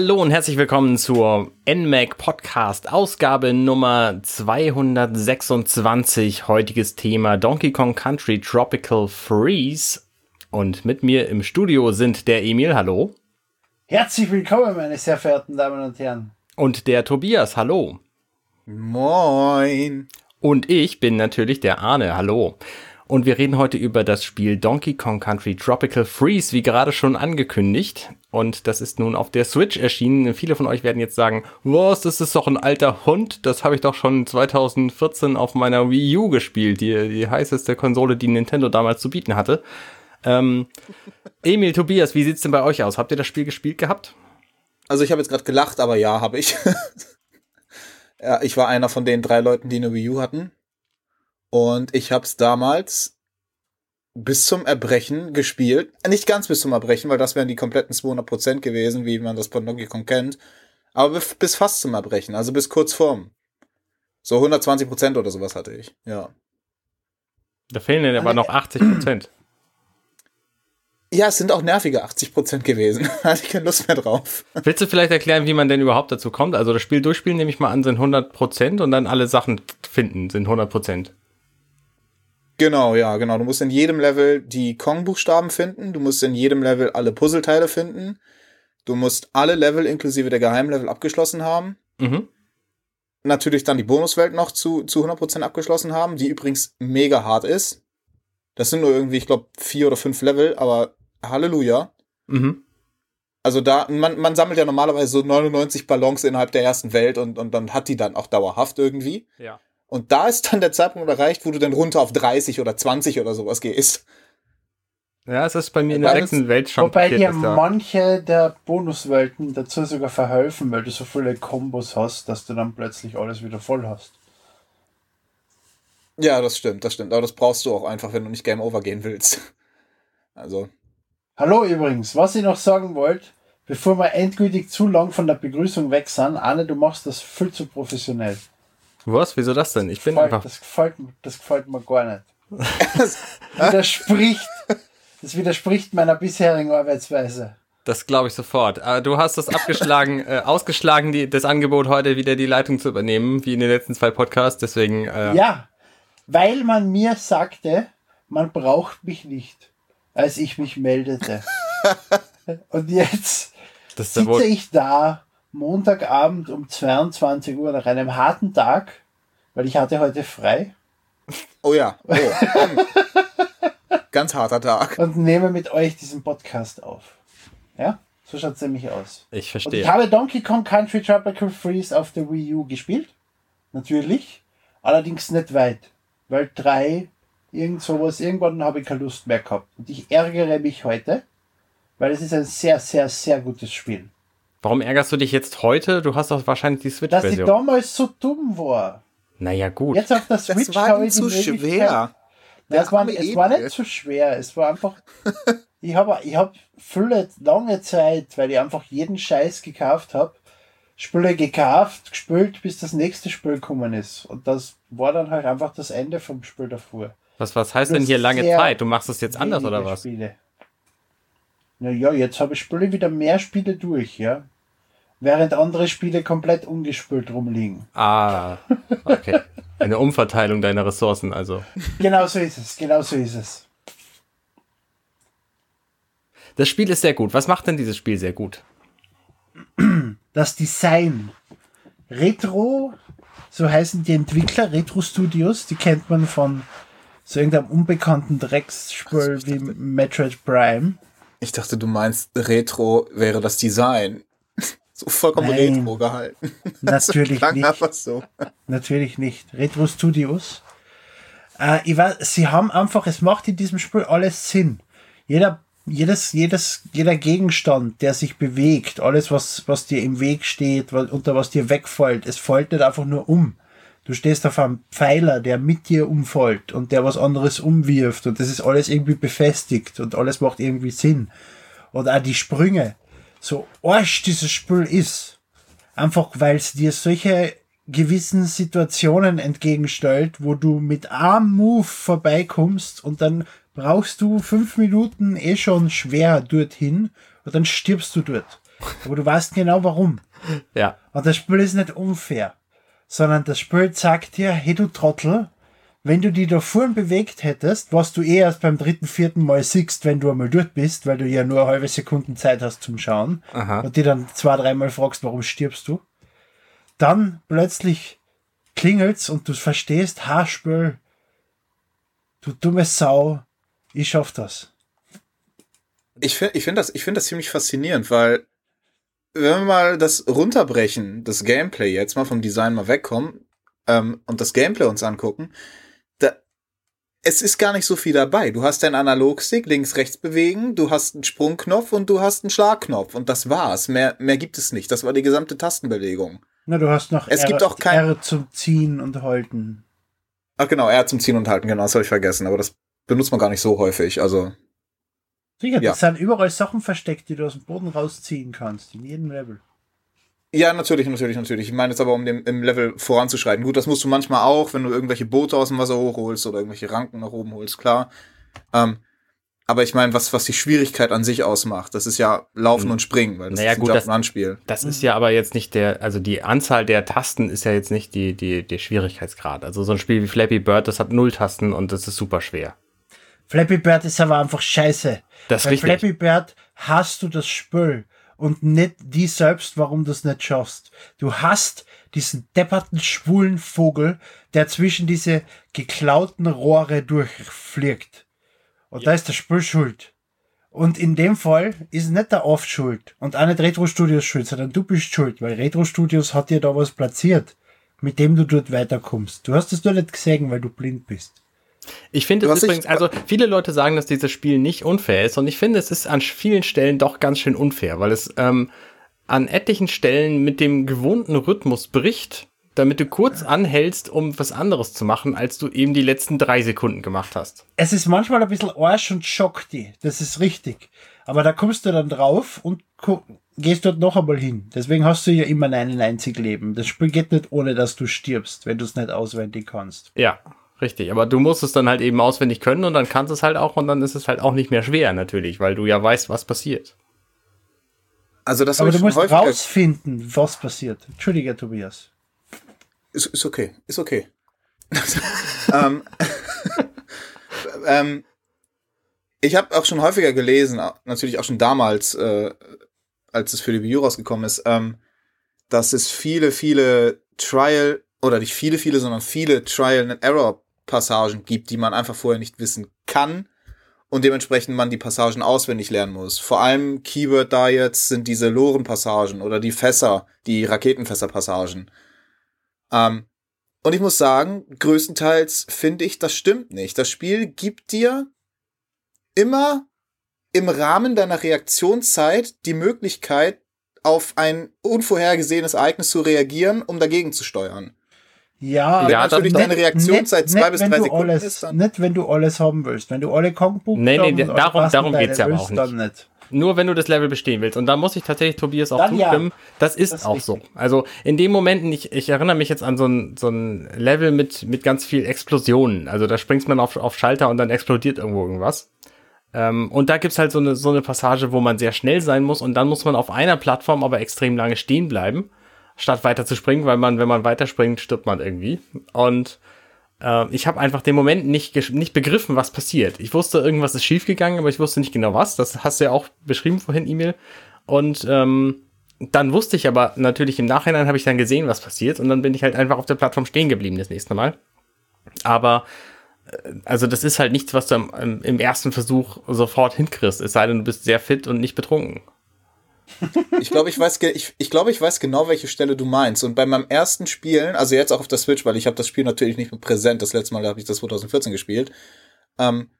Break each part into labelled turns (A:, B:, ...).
A: Hallo und herzlich willkommen zur NMAC Podcast Ausgabe Nummer 226. Heutiges Thema Donkey Kong Country Tropical Freeze. Und mit mir im Studio sind der Emil, hallo.
B: Herzlich willkommen, meine sehr verehrten Damen und Herren.
A: Und der Tobias, hallo.
C: Moin.
A: Und ich bin natürlich der Arne, hallo. Und wir reden heute über das Spiel Donkey Kong Country Tropical Freeze, wie gerade schon angekündigt. Und das ist nun auf der Switch erschienen. Viele von euch werden jetzt sagen, was, das ist doch ein alter Hund. Das habe ich doch schon 2014 auf meiner Wii U gespielt. Die, die heißeste Konsole, die Nintendo damals zu bieten hatte. Ähm, Emil, Tobias, wie sieht's denn bei euch aus? Habt ihr das Spiel gespielt gehabt?
C: Also ich habe jetzt gerade gelacht, aber ja, habe ich. ja, ich war einer von den drei Leuten, die eine Wii U hatten. Und ich habe es damals bis zum Erbrechen gespielt. Nicht ganz bis zum Erbrechen, weil das wären die kompletten 200% gewesen, wie man das von Donkey Kong kennt. Aber bis fast zum Erbrechen, also bis kurz vorm. So 120% oder sowas hatte ich, ja.
A: Da fehlen dann aber noch 80%.
C: Ja, es sind auch nervige 80% gewesen. da hatte ich keine Lust mehr drauf.
A: Willst du vielleicht erklären, wie man denn überhaupt dazu kommt? Also das Spiel durchspielen, nehme ich mal an, sind 100% und dann alle Sachen finden sind 100%.
C: Genau, ja, genau. Du musst in jedem Level die Kong-Buchstaben finden. Du musst in jedem Level alle Puzzleteile finden. Du musst alle Level inklusive der Geheimlevel abgeschlossen haben.
A: Mhm.
C: Natürlich dann die Bonuswelt noch zu, zu 100% abgeschlossen haben, die übrigens mega hart ist. Das sind nur irgendwie, ich glaube, vier oder fünf Level, aber Halleluja.
A: Mhm.
C: Also da, man, man sammelt ja normalerweise so 99 Ballons innerhalb der ersten Welt und, und dann hat die dann auch dauerhaft irgendwie.
A: Ja.
C: Und da ist dann der Zeitpunkt erreicht, wo du dann runter auf 30 oder 20 oder sowas gehst.
A: Ja, es ist bei mir in der sechsten Welt schon
B: Wobei
A: da-
B: manche der Bonuswelten dazu sogar verhelfen, weil du so viele Kombos hast, dass du dann plötzlich alles wieder voll hast.
C: Ja, das stimmt, das stimmt. Aber das brauchst du auch einfach, wenn du nicht Game Over gehen willst. Also,
B: Hallo übrigens, was ich noch sagen wollte, bevor wir endgültig zu lang von der Begrüßung weg sind, Anne, du machst das viel zu professionell.
A: Was? Wieso das denn? Ich bin
B: Gefällt-
A: einfach.
B: Das gefällt, das gefällt mir gar nicht. widerspricht, das widerspricht meiner bisherigen Arbeitsweise.
A: Das glaube ich sofort. Aber du hast das abgeschlagen, äh, ausgeschlagen, die, das Angebot heute wieder die Leitung zu übernehmen, wie in den letzten zwei Podcasts. Deswegen, äh,
B: Ja, weil man mir sagte, man braucht mich nicht, als ich mich meldete. Und jetzt
A: das
B: sitze ich da, Montagabend um 22 Uhr nach einem harten Tag, weil ich hatte heute frei
C: oh ja. Oh. Ganz harter Tag.
B: und nehme mit euch diesen Podcast auf. Ja, so schaut es nämlich aus.
A: Ich
B: Und
A: verstehe.
B: ich habe Donkey Kong Country Tropical Freeze auf der Wii U gespielt. Natürlich. Allerdings nicht weit. Weil drei, irgend sowas, irgendwann habe ich keine Lust mehr gehabt. Und ich ärgere mich heute, weil es ist ein sehr, sehr, sehr gutes Spiel.
A: Warum ärgerst du dich jetzt heute? Du hast doch wahrscheinlich die
B: Dass ich
A: Switch-Version.
B: damals so dumm war.
A: Naja, gut.
B: Jetzt auf der Switch
C: Das war
B: ich die
C: zu schwer.
B: Nein, es, war, es war nicht so schwer. Es war einfach. ich habe ich hab viele, lange Zeit, weil ich einfach jeden Scheiß gekauft habe, Spiele gekauft, gespielt, bis das nächste Spiel gekommen ist. Und das war dann halt einfach das Ende vom Spiel davor.
A: Was, was heißt denn hier lange Zeit? Du machst es jetzt anders oder was?
B: Spiele. Naja, jetzt habe ich Spiele wieder mehr Spiele durch, ja. Während andere Spiele komplett ungespielt rumliegen.
A: Ah, okay. Eine Umverteilung deiner Ressourcen, also.
B: Genau so ist es, genau so ist es.
A: Das Spiel ist sehr gut. Was macht denn dieses Spiel sehr gut?
B: das Design. Retro, so heißen die Entwickler, Retro Studios, die kennt man von so irgendeinem unbekannten Drecksspiel wie Metroid Prime.
C: Ich dachte, du meinst, Retro wäre das Design. So vollkommen
B: Nein.
C: retro gehalten.
B: Natürlich
C: Klang
B: nicht.
C: einfach so.
B: Natürlich nicht. Retro Studios. Äh, ich weiß, sie haben einfach, es macht in diesem Spiel alles Sinn. Jeder, jedes, jedes, jeder Gegenstand, der sich bewegt, alles, was, was dir im Weg steht, was, unter was dir wegfällt, es fällt nicht einfach nur um. Du stehst auf einem Pfeiler, der mit dir umfällt und der was anderes umwirft und das ist alles irgendwie befestigt und alles macht irgendwie Sinn. Und auch die Sprünge. So arsch dieses Spiel ist. Einfach weil es dir solche gewissen Situationen entgegenstellt, wo du mit einem Move vorbeikommst und dann brauchst du fünf Minuten eh schon schwer dorthin und dann stirbst du dort. Aber du weißt genau warum.
A: Ja.
B: Und das Spiel ist nicht unfair, sondern das Spiel sagt dir, hey du Trottel, wenn du die da vorn bewegt hättest, was du eh erst beim dritten, vierten Mal siehst, wenn du einmal dort bist, weil du ja nur eine halbe Sekunden Zeit hast zum Schauen
A: Aha.
B: und die dann zwei, dreimal fragst, warum stirbst du, dann plötzlich klingelt's und du verstehst, Haarspül, du dumme Sau, ich schaff das.
C: Ich finde ich find das, ich find das ziemlich faszinierend, weil wenn wir mal das runterbrechen, das Gameplay jetzt mal vom Design mal wegkommen ähm, und das Gameplay uns angucken, da, es ist gar nicht so viel dabei. Du hast deinen Analogstick links, rechts bewegen, du hast einen Sprungknopf und du hast einen Schlagknopf und das war's. Mehr, mehr gibt es nicht. Das war die gesamte Tastenbelegung.
B: Na, du hast noch
C: Es
B: R,
C: gibt auch kein-
B: R zum Ziehen und Halten.
C: Ach genau, R zum Ziehen und Halten, genau, das habe ich vergessen, aber das benutzt man gar nicht so häufig. Also
B: Sicher,
C: Ja.
B: das sind überall Sachen versteckt, die du aus dem Boden rausziehen kannst, in jedem Level.
C: Ja, natürlich, natürlich, natürlich. Ich meine jetzt aber, um dem, im Level voranzuschreiten. Gut, das musst du manchmal auch, wenn du irgendwelche Boote aus dem Wasser hochholst oder irgendwelche Ranken nach oben holst, klar. Ähm, aber ich meine, was, was die Schwierigkeit an sich ausmacht, das ist ja Laufen und Springen, weil das
A: Naja,
C: ist ein
A: gut, das-
C: and Spiel.
A: Das ist ja aber jetzt nicht der, also die Anzahl der Tasten ist ja jetzt nicht die, die, der Schwierigkeitsgrad. Also so ein Spiel wie Flappy Bird, das hat null Tasten und das ist super schwer.
B: Flappy Bird ist aber einfach scheiße.
A: Das
B: Bei
A: richtig.
B: Flappy Bird hast du das Spiel und nicht die selbst, warum du es nicht schaffst. Du hast diesen depperten, schwulen Vogel, der zwischen diese geklauten Rohre durchfliegt. Und da ist das Spiel schuld. Und in dem Fall ist nicht der Off schuld und auch nicht Retro Studios schuld, sondern du bist schuld, weil Retro Studios hat dir da was platziert, mit dem du dort weiterkommst. Du hast es nur nicht gesehen, weil du blind bist.
A: Ich finde es übrigens, also viele Leute sagen, dass dieses Spiel nicht unfair ist und ich finde, es ist an vielen Stellen doch ganz schön unfair, weil es ähm, an etlichen Stellen mit dem gewohnten Rhythmus bricht, damit du kurz anhältst, um was anderes zu machen, als du eben die letzten drei Sekunden gemacht hast.
B: es ist manchmal ein bisschen Arsch und schockt die. Das ist richtig. Aber da kommst du dann drauf und gehst dort noch einmal hin. Deswegen hast du ja immer einen einzig Leben. Das Spiel geht nicht ohne, dass du stirbst, wenn du es nicht auswendig kannst.
A: Ja, richtig. Aber du musst es dann halt eben auswendig können und dann kannst du es halt auch und dann ist es halt auch nicht mehr schwer natürlich, weil du ja weißt, was passiert.
C: Also das
B: Aber du musst
C: häufiger.
B: rausfinden, was passiert. Entschuldige, Tobias.
C: Ist, ist okay, ist okay. ähm, ähm, ich habe auch schon häufiger gelesen, natürlich auch schon damals, äh, als es für die Wii U rausgekommen ist, ähm, dass es viele, viele Trial, oder nicht viele, viele, sondern viele Trial-and-Error-Passagen gibt, die man einfach vorher nicht wissen kann und dementsprechend man die Passagen auswendig lernen muss. Vor allem Keyword da jetzt sind diese Loren-Passagen oder die Fässer, die Raketenfässer-Passagen. Ähm, und ich muss sagen, größtenteils finde ich, das stimmt nicht. Das Spiel gibt dir immer im Rahmen deiner Reaktionszeit die Möglichkeit, auf ein unvorhergesehenes Ereignis zu reagieren, um dagegen zu steuern.
B: Ja,
A: Ja,
C: natürlich deine Reaktionszeit zwei bis
B: wenn
C: drei
B: du
C: Sekunden
B: alles,
C: ist, dann
B: Nicht, wenn du alles haben willst. Wenn du alle Kongbuchstaben
A: Nee, nee, darum- darum
B: Tastenteile
A: geht's ja aber auch
B: dann nicht.
A: Nur wenn du das Level bestehen willst. Und da muss ich tatsächlich Tobias auch
B: Dann ja.
A: zustimmen. Das ist
B: Das ist
A: auch so.
B: richtig.
A: Also in dem Momenten, ich, ich erinnere mich jetzt an so ein, so ein Level mit, mit ganz viel Explosionen. Also da springst man auf, auf Schalter und dann explodiert irgendwo irgendwas. Ähm, und da gibt's halt so eine, so eine Passage, wo man sehr schnell sein muss und dann muss man auf einer Plattform aber extrem lange stehen bleiben, statt weiter zu springen, weil man, wenn man weiterspringt, stirbt man irgendwie. Und äh, ich habe einfach den Moment nicht, nicht begriffen, was passiert. Ich wusste, irgendwas ist schiefgegangen, aber ich wusste nicht genau was. Das hast du ja auch beschrieben vorhin, E-Mail. Und ähm, dann wusste ich aber natürlich im Nachhinein habe ich dann gesehen, was passiert. Und dann bin ich halt einfach auf der Plattform stehen geblieben das nächste Mal. Aber äh, also das ist halt nichts, was du im ersten Versuch sofort hinkriegst. Es sei denn, du bist sehr fit und nicht betrunken.
C: Ich glaube, ich weiß, ich, ich glaube, ich weiß genau, welche Stelle du meinst. Und bei meinem ersten Spielen, also jetzt auch auf der Switch, weil ich habe das Spiel natürlich nicht mehr präsent. Das letzte Mal habe ich das 2014 gespielt. Ähm,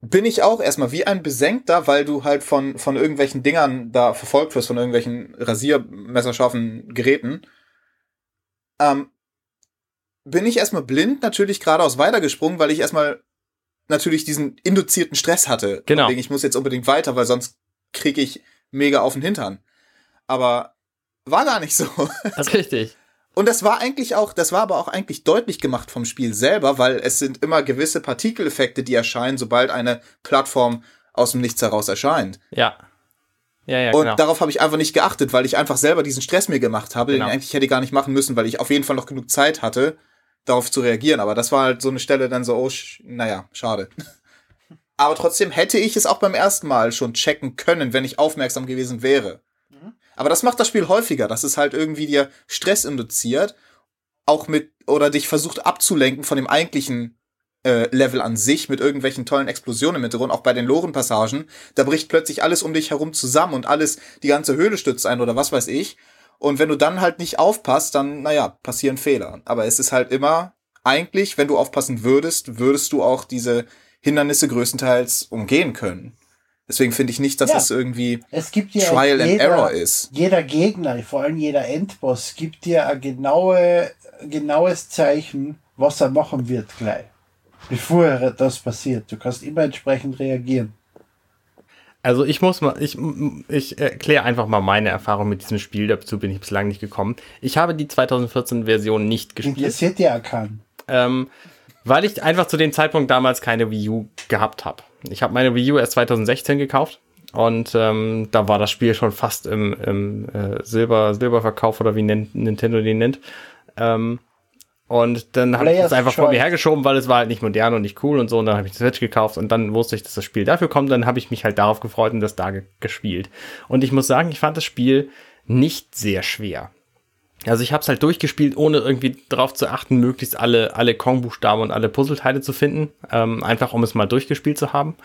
C: bin ich auch erstmal wie ein Besenkter, weil du halt von von irgendwelchen Dingern da verfolgt wirst, von irgendwelchen rasiermesserscharfen Geräten. Ähm, bin ich erstmal blind, natürlich geradeaus weitergesprungen, weil ich erstmal natürlich diesen induzierten Stress hatte.
A: Genau.
C: Ich muss jetzt unbedingt weiter, weil sonst kriege ich mega auf den Hintern. Aber war gar nicht so.
A: Das ist richtig.
C: Und das war eigentlich auch, das war aber auch eigentlich deutlich gemacht vom Spiel selber, weil es sind immer gewisse Partikeleffekte, die erscheinen, sobald eine Plattform aus dem Nichts heraus erscheint.
A: Ja. Ja, ja,
C: und
A: genau.
C: darauf habe ich einfach nicht geachtet, weil ich einfach selber diesen Stress mir gemacht habe,
A: Genau.
C: den ich eigentlich hätte gar nicht machen müssen, weil ich auf jeden Fall noch genug Zeit hatte, darauf zu reagieren. Aber das war halt so eine Stelle dann so, oh, sch naja, schade. Aber trotzdem hätte ich es auch beim ersten Mal schon checken können, wenn ich aufmerksam gewesen wäre. Aber das macht das Spiel häufiger, dass es halt irgendwie dir Stress induziert, auch mit, oder dich versucht abzulenken von dem eigentlichen äh, Level an sich mit irgendwelchen tollen Explosionen im Hintergrund, auch bei den Lorenpassagen. Da bricht plötzlich alles um dich herum zusammen und alles, die ganze Höhle stürzt ein oder was weiß ich. Und wenn du dann halt nicht aufpasst, dann, naja, passieren Fehler. Aber es ist halt immer, eigentlich, wenn du aufpassen würdest, würdest du auch diese Hindernisse größtenteils umgehen können. Deswegen finde ich nicht, dass
B: Ja.
C: es irgendwie
B: Es gibt ja
C: Trial and
B: jeder,
C: Error ist.
B: Jeder Gegner, vor allem jeder Endboss, gibt dir ein genaue, genaues Zeichen, was er machen wird gleich. Bevor er das passiert. Du kannst immer entsprechend reagieren.
A: Also ich muss mal, ich, ich erkläre einfach mal meine Erfahrung mit diesem Spiel, dazu bin ich bislang nicht gekommen. Ich habe die 2014-Version nicht gespielt,
B: Interessiert ja keinen.
A: ähm, weil ich einfach zu dem Zeitpunkt damals keine Wii U gehabt habe. Ich habe meine Wii U erst 2016 gekauft und ähm, da war das Spiel schon fast im, im äh, Silber, Silberverkauf oder wie nennt, Nintendo den nennt. Ähm, und dann habe ich es einfach vor mir hergeschoben, weil es war halt nicht modern und nicht cool und so. Und dann habe ich die Switch gekauft und dann wusste ich, dass das Spiel dafür kommt. Dann habe ich mich halt darauf gefreut und das da ge gespielt. Und ich muss sagen, ich fand das Spiel nicht sehr schwer. Also ich habe es halt durchgespielt, ohne irgendwie darauf zu achten, möglichst alle, alle Kong-Buchstaben und alle Puzzleteile zu finden. Ähm, einfach um es mal durchgespielt zu haben.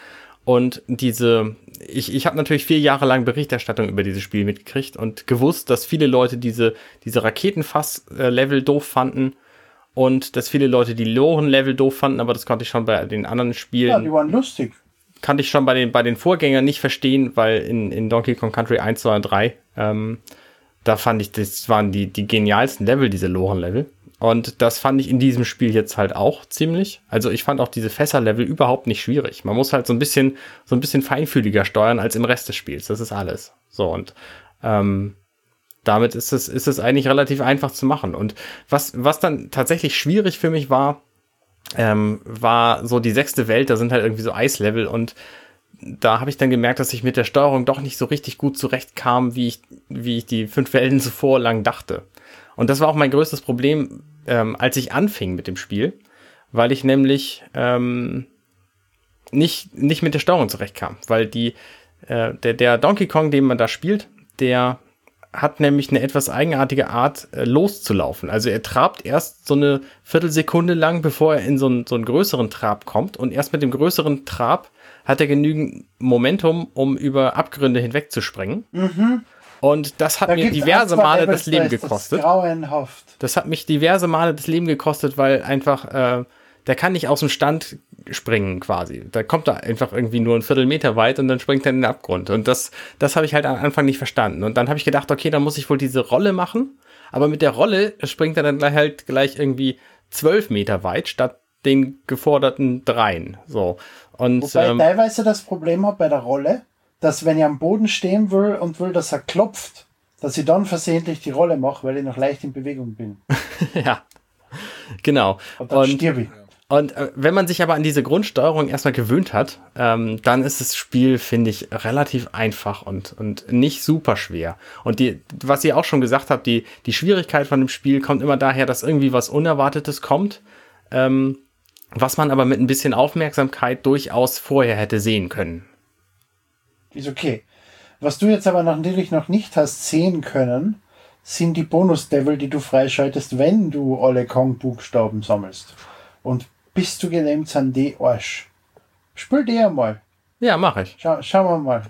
A: Und diese, ich, ich habe natürlich vier Jahre lang Berichterstattung über dieses Spiel mitgekriegt und gewusst, dass viele Leute diese, diese Raketenfass-Level doof fanden und dass viele Leute die Loren-Level doof fanden, aber das konnte ich schon bei den anderen Spielen
B: Ja, die waren lustig.
A: kannte ich schon bei den, bei den Vorgängern nicht verstehen, weil in, in Donkey Kong Country 1, 2 und 3, ähm, da fand ich, das waren die, die genialsten Level, diese Loren-Level. Und das fand ich in diesem Spiel jetzt halt auch ziemlich. Also ich fand auch diese Fässer-Level überhaupt nicht schwierig. Man muss halt so ein bisschen, so ein bisschen feinfühliger steuern als im Rest des Spiels. Das ist alles. So und ähm, damit ist es, ist es eigentlich relativ einfach zu machen. Und was, was dann tatsächlich schwierig für mich war, ähm, war so die sechste Welt, da sind halt irgendwie so Eislevel und da habe ich dann gemerkt, dass ich mit der Steuerung doch nicht so richtig gut zurechtkam, wie ich, wie ich die fünf Welten zuvor lang dachte. Und das war auch mein größtes Problem, ähm, als ich anfing mit dem Spiel, weil ich nämlich ähm, nicht, nicht mit der Steuerung zurechtkam, weil die, äh, der, der Donkey Kong, den man da spielt, der hat nämlich eine etwas eigenartige Art, äh, loszulaufen. Also er trabt erst so eine Viertelsekunde lang, bevor er in so einen, so einen größeren Trab kommt. Und erst mit dem größeren Trab hat er genügend Momentum, um über Abgründe hinwegzuspringen. Und das hat
B: Da
A: mir diverse Male das Leben gekostet.
B: Das.
A: Das hat mich diverse Male das Leben gekostet, weil einfach, äh, der kann nicht aus dem Stand springen quasi. Da kommt er einfach irgendwie nur ein Viertelmeter weit und dann springt er in den Abgrund. Und das, das habe ich halt am Anfang nicht verstanden. Und dann habe ich gedacht, okay, dann muss ich wohl diese Rolle machen. Aber mit der Rolle springt er dann gleich halt gleich irgendwie zwölf Meter weit statt den geforderten dreien. So. Und
B: Wobei ich
A: ähm,
B: teilweise das Problem habe bei der Rolle, dass wenn ich am Boden stehen will und will, dass er klopft, dass ich dann versehentlich die Rolle mache, weil ich noch leicht in Bewegung bin.
A: ja. Genau.
B: Und dann
A: Und
B: stirb ich.
A: Und äh, wenn man sich aber an diese Grundsteuerung erstmal gewöhnt hat, ähm, dann ist das Spiel, finde ich, relativ einfach und, und nicht super schwer. Und die, was ihr auch schon gesagt habt, die, die Schwierigkeit von dem Spiel kommt immer daher, dass irgendwie was Unerwartetes kommt, ähm, was man aber mit ein bisschen Aufmerksamkeit durchaus vorher hätte sehen können.
B: Ist okay. Was du jetzt aber natürlich noch nicht hast sehen können, sind die Bonus-Level, die du freischaltest, wenn du alle Kong-Buchstaben sammelst. Und bist du gelähmt sind die Arsch. Spiel die einmal.
A: Ja, mache ich.
B: Schau, schauen wir mal.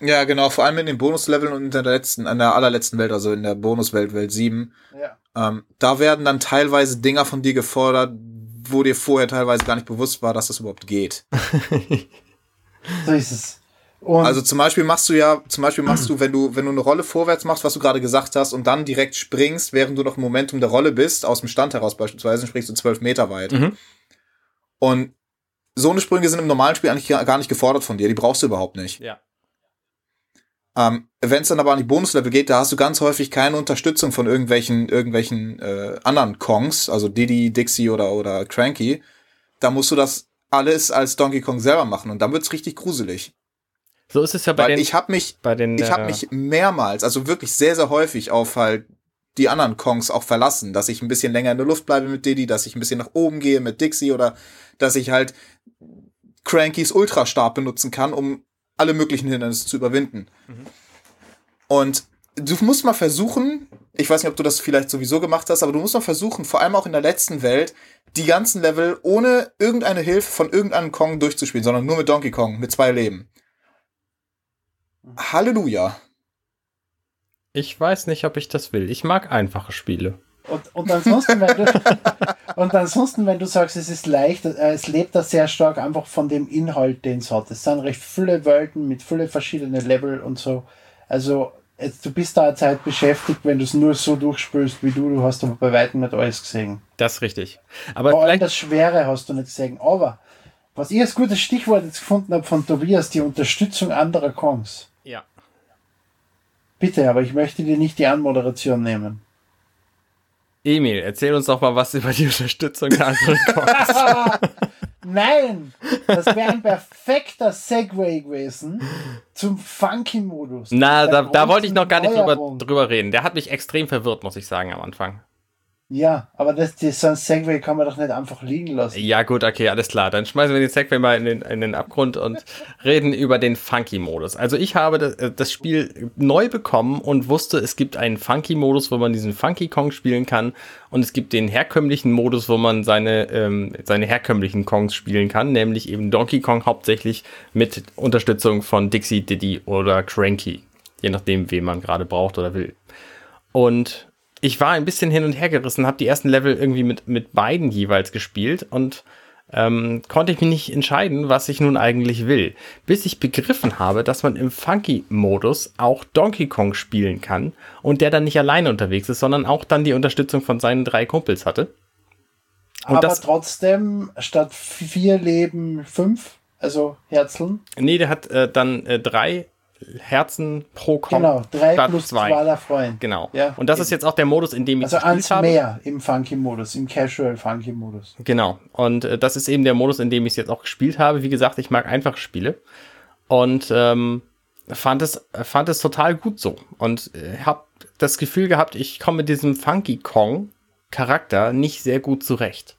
C: Ja, genau, vor allem in den Bonusleveln und in der letzten, an der allerletzten Welt, also in der Bonuswelt, Welt 7.
B: Ja.
C: Ähm, da werden dann teilweise Dinger von dir gefordert, wo dir vorher teilweise gar nicht bewusst war, dass das überhaupt geht.
B: So ist es. Und
C: Also zum Beispiel machst du ja, zum Beispiel machst du, wenn du, wenn du eine Rolle vorwärts machst, was du gerade gesagt hast, und dann direkt springst, während du noch im Momentum der Rolle bist, aus dem Stand heraus beispielsweise, springst du zwölf Meter weit.
A: Mhm.
C: Und so eine Sprünge sind im normalen Spiel eigentlich gar nicht gefordert von dir, die brauchst du überhaupt nicht.
A: Ja.
C: Ähm, Wenn es dann aber an die Bonuslevel geht, da hast du ganz häufig keine Unterstützung von irgendwelchen, irgendwelchen äh, anderen Kongs, also Diddy, Dixie oder, oder Cranky. Da musst du das alles als Donkey Kong selber machen und dann wird's richtig gruselig.
A: So ist es ja bei
C: Weil
A: den,
C: ich habe mich,
A: bei den,
C: ich habe
A: äh,
C: mich mehrmals, also wirklich sehr, sehr häufig auf halt die anderen Kongs auch verlassen, dass ich ein bisschen länger in der Luft bleibe mit Diddy, dass ich ein bisschen nach oben gehe mit Dixie oder dass ich halt Crankys Ultrastab benutzen kann, um alle möglichen Hindernisse zu überwinden. Und du musst mal versuchen, ich weiß nicht, ob du das vielleicht sowieso gemacht hast, aber du musst mal versuchen, vor allem auch in der letzten Welt, die ganzen Level ohne irgendeine Hilfe von irgendeinem Kong durchzuspielen, sondern nur mit Donkey Kong, mit zwei Leben. Halleluja.
A: ich weiß nicht, ob ich das will. Ich mag einfache Spiele.
B: Und, und ansonsten, wenn du, und ansonsten, wenn du sagst, es ist leicht, äh, es lebt da sehr stark einfach von dem Inhalt, den es hat. Es sind recht viele Welten mit viele verschiedene Level und so. Also, jetzt, du bist da eine Zeit beschäftigt, wenn du es nur so durchspülst wie du. Du hast aber bei weitem nicht alles gesehen.
A: Das ist richtig. Aber
B: Vor allem das Schwere hast du nicht gesehen. Aber, was ich als gutes Stichwort jetzt gefunden habe von Tobias, die Unterstützung anderer Kongs.
A: ja.
B: Bitte, aber ich möchte dir nicht die Anmoderation nehmen.
A: Emil, erzähl uns doch mal was über die Unterstützung der anderen Kongs.
B: Nein, das wäre ein perfekter Segway gewesen zum Funky-Modus.
A: Na, da, da wollte ich noch gar nicht drüber, drüber reden. Der hat mich extrem verwirrt, muss ich sagen, am Anfang.
B: Ja, aber das, das, so ein Segway kann man doch nicht einfach liegen lassen.
A: Ja, gut, okay, alles klar. Dann schmeißen wir den Segway mal in den, in den Abgrund und reden über den Funky-Modus. Also ich habe das, äh, das Spiel neu bekommen und wusste, es gibt einen Funky-Modus, wo man diesen Funky Kong spielen kann. Und es gibt den herkömmlichen Modus, wo man seine, ähm, seine herkömmlichen Kongs spielen kann, nämlich eben Donkey Kong hauptsächlich mit Unterstützung von Dixie, Diddy oder Cranky. Je nachdem, wen man gerade braucht oder will. Und ich war ein bisschen hin und her gerissen, habe die ersten Level irgendwie mit, mit beiden jeweils gespielt und ähm, konnte ich mich nicht entscheiden, was ich nun eigentlich will. Bis ich begriffen habe, dass man im Funky-Modus auch Donkey Kong spielen kann und der dann nicht alleine unterwegs ist, sondern auch dann die Unterstützung von seinen drei Kumpels hatte. Und
B: aber trotzdem statt vier Leben fünf, also Herzeln.
A: Nee, der hat äh, dann äh, drei Herzen pro Kong
B: Genau, drei plus
A: zwei.
B: zwei Freund.
A: Genau.
B: Ja,
A: und das
B: eben.
A: ist jetzt auch der Modus, in dem ich
B: Also
A: gespielt
B: eins
A: habe.
B: mehr im Funky-Modus, im Casual-Funky-Modus.
A: Genau. Und äh, das ist eben der Modus, in dem ich es jetzt auch gespielt habe. Wie gesagt, ich mag einfache Spiele. Und ähm, fand, es, fand es total gut so. Und äh, habe das Gefühl gehabt, ich komme mit diesem Funky Kong Charakter nicht sehr gut zurecht.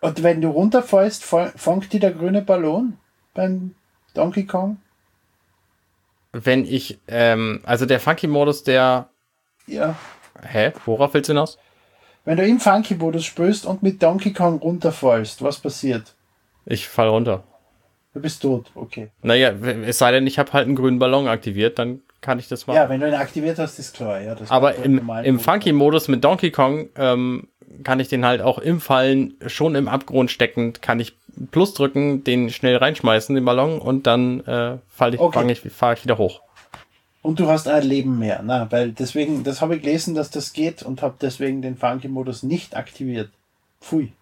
B: Und wenn du runterfällst, fang- fängt dir der grüne Ballon beim Donkey Kong?
A: Wenn ich, ähm, also der Funky-Modus, der,
B: Ja.
A: hä, worauf willst du hinaus?
B: Wenn du im Funky-Modus spielst und mit Donkey Kong runterfallst, was passiert?
A: Ich fall runter.
B: Du bist tot, okay.
A: Naja, es sei denn, ich habe halt einen grünen Ballon aktiviert, dann kann ich das machen.
B: Ja, wenn du ihn aktiviert hast, ist klar. Ja,
A: Aber im, im
B: Modus.
A: Funky-Modus mit Donkey Kong ähm, kann ich den halt auch im Fallen, schon im Abgrund steckend, kann ich Plus drücken, den schnell reinschmeißen, den Ballon, und dann äh, fall ich,
B: Okay.
A: ich, fahre ich wieder hoch.
B: Und du hast ein Leben mehr. Na, weil deswegen, das habe ich gelesen, dass das geht und habe deswegen den Funky-Modus nicht aktiviert. Pfui.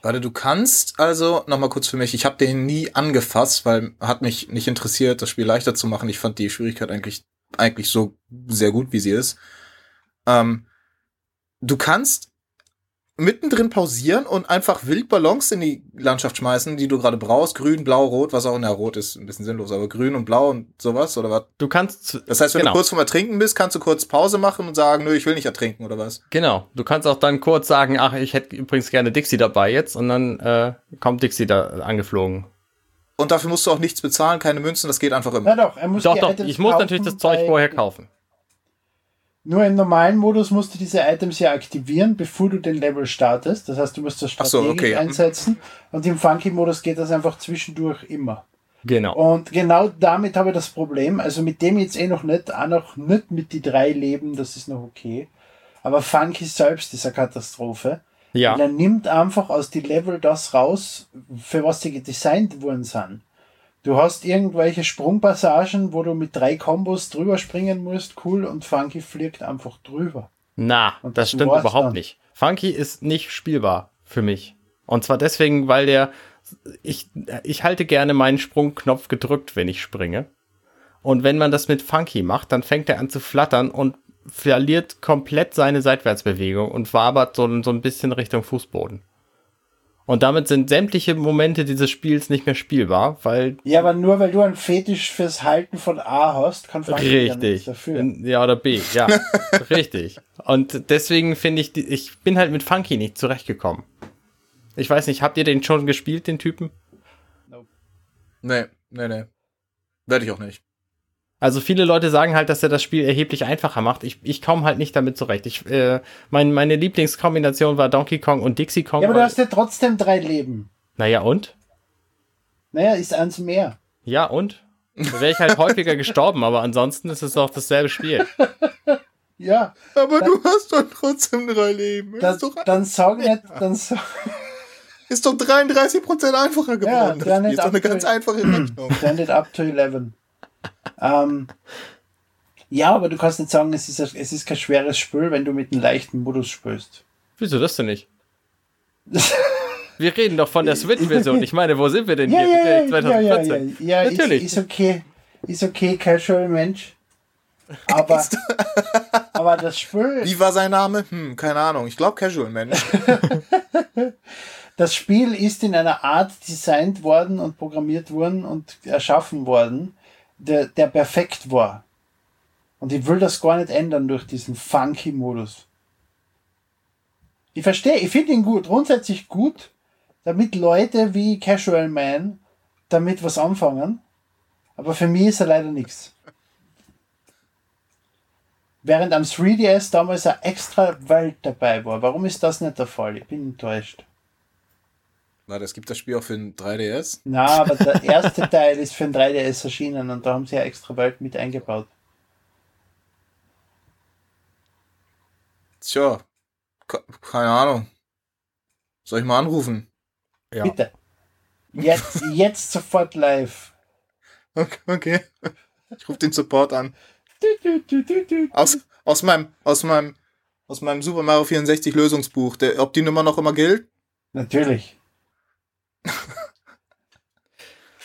C: Warte, du kannst also, nochmal kurz für mich, ich habe den nie angefasst, weil hat mich nicht interessiert, das Spiel leichter zu machen. Ich fand die Schwierigkeit eigentlich, eigentlich so sehr gut, wie sie ist. Ähm, du kannst mittendrin pausieren und einfach wild Ballons in die Landschaft schmeißen, die du gerade brauchst. Grün, blau, rot, was auch in der Rot ist, ein bisschen sinnlos, aber grün und blau und sowas, oder was?
A: Du kannst,
C: Das heißt, wenn
A: genau,
C: du kurz vorm Ertrinken bist, kannst du kurz Pause machen und sagen, nö, ich will nicht ertrinken, oder was?
A: genau, du kannst auch dann kurz sagen, ach, ich hätte übrigens gerne Dixie dabei jetzt, und dann äh, kommt Dixie da angeflogen.
C: Und dafür musst du auch nichts bezahlen, keine Münzen, das geht einfach immer.
B: Na doch, er muss
A: Doch, doch, ich muss natürlich das Zeug vorher kaufen.
B: Nur im normalen Modus musst du diese Items ja aktivieren, bevor du den Level startest. Das heißt, du musst das
C: Ach so,
B: strategisch
C: okay, ja.
B: einsetzen. Und im Funky-Modus geht das einfach zwischendurch immer.
A: Genau.
B: Und genau damit habe ich das Problem. Also mit dem jetzt eh noch nicht, auch noch nicht mit die drei Leben, das ist noch okay. Aber Funky selbst ist eine Katastrophe.
A: Ja.
B: Und er nimmt einfach aus die Level das raus, für was sie gedesignt worden sind. Du hast irgendwelche Sprungpassagen, wo du mit drei Kombos drüber springen musst, cool, und Funky fliegt einfach drüber.
A: Na,
B: Und
A: das
B: das
A: stimmt überhaupt
B: dann.
A: nicht. Funky ist nicht spielbar für mich. Und zwar deswegen, weil der, ich, ich halte gerne meinen Sprungknopf gedrückt, wenn ich springe. Und wenn man das mit Funky macht, dann fängt er an zu flattern und verliert komplett seine Seitwärtsbewegung und wabert so, so ein bisschen Richtung Fußboden. Und damit sind sämtliche Momente dieses Spiels nicht mehr spielbar, weil.
B: Ja, aber nur weil du einen Fetisch fürs Halten von A hast, kann Funky ja nichts
A: Richtig.
B: dafür.
A: Ja, oder B, ja. richtig. Und deswegen finde ich, die- ich bin halt mit Funky nicht zurechtgekommen. Ich weiß nicht, habt ihr den schon gespielt, den Typen?
C: Nee, nee, nee. Werde ich auch nicht.
A: Also viele Leute sagen halt, dass er das Spiel erheblich einfacher macht. Ich, ich komme halt nicht damit zurecht. Ich, äh, mein, meine Lieblingskombination war Donkey Kong und Dixie Kong.
B: Ja, aber du hast ja trotzdem drei Leben.
A: naja, und?
B: Naja, ist eins mehr.
A: Ja, und? Da wäre ich halt häufiger gestorben, aber ansonsten ist es doch dasselbe Spiel.
B: Ja,
C: Aber du hast doch trotzdem drei Leben.
B: dann,
C: ist, doch,
B: dann sag nicht, dann sag,
C: ist doch 33% einfacher geworden.
B: dann
C: das Spiel ist doch eine ganz einfache Rechnung.
B: Turn it up to 11. ähm, ja, aber du kannst nicht sagen, es ist, es ist kein schweres Spiel, wenn du mit einem leichten Modus spielst.
A: Wieso das denn nicht? Wir reden doch von der Switch-Version. Ich meine, wo sind wir denn
B: Ja,
A: hier?
B: ja, ja,
A: sind
B: ja, ja,
A: 2014.
B: ja, ja,
A: Natürlich.
B: Ist, ist okay, ist okay, casual Mensch. Aber, aber das Spiel,
C: Wie war sein Name? Hm, keine Ahnung. Ich glaube Casual Mensch.
B: das Spiel ist in einer Art designt worden und programmiert worden und erschaffen worden, der, der perfekt war. Und ich will das gar nicht ändern durch diesen funky Modus. Ich verstehe, ich finde ihn gut, grundsätzlich gut, damit Leute wie Casual Man damit was anfangen. Aber für mich ist er leider nichts. Während am 3DS damals eine extra Welt dabei war. Warum ist das nicht der Fall? Ich bin enttäuscht.
C: Warte, es gibt das Spiel auch für ein 3DS.
B: Na, aber der erste Teil ist für ein 3DS erschienen und da haben sie ja extra Welt mit eingebaut.
C: Tja, ke- keine Ahnung. Soll ich mal anrufen?
A: Ja.
B: Bitte. Jetzt, jetzt sofort live.
C: Okay, okay. Ich rufe den Support an. Aus, aus meinem, aus meinem, aus meinem Super Mario 64 Lösungsbuch. Der, ob die Nummer noch immer gilt?
B: Natürlich.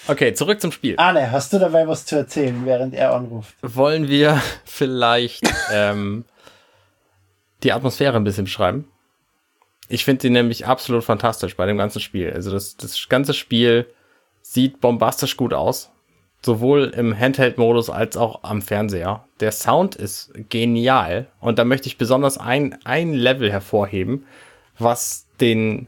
A: Okay, zurück zum Spiel.
B: Arne, hast du dabei was zu erzählen, während er anruft?
A: Wollen wir vielleicht ähm, die Atmosphäre ein bisschen beschreiben? Ich finde sie nämlich absolut fantastisch bei dem ganzen Spiel. Also das, das ganze Spiel sieht bombastisch gut aus. Sowohl im Handheld-Modus als auch am Fernseher. Der Sound ist genial. Und da möchte ich besonders ein, ein Level hervorheben, was den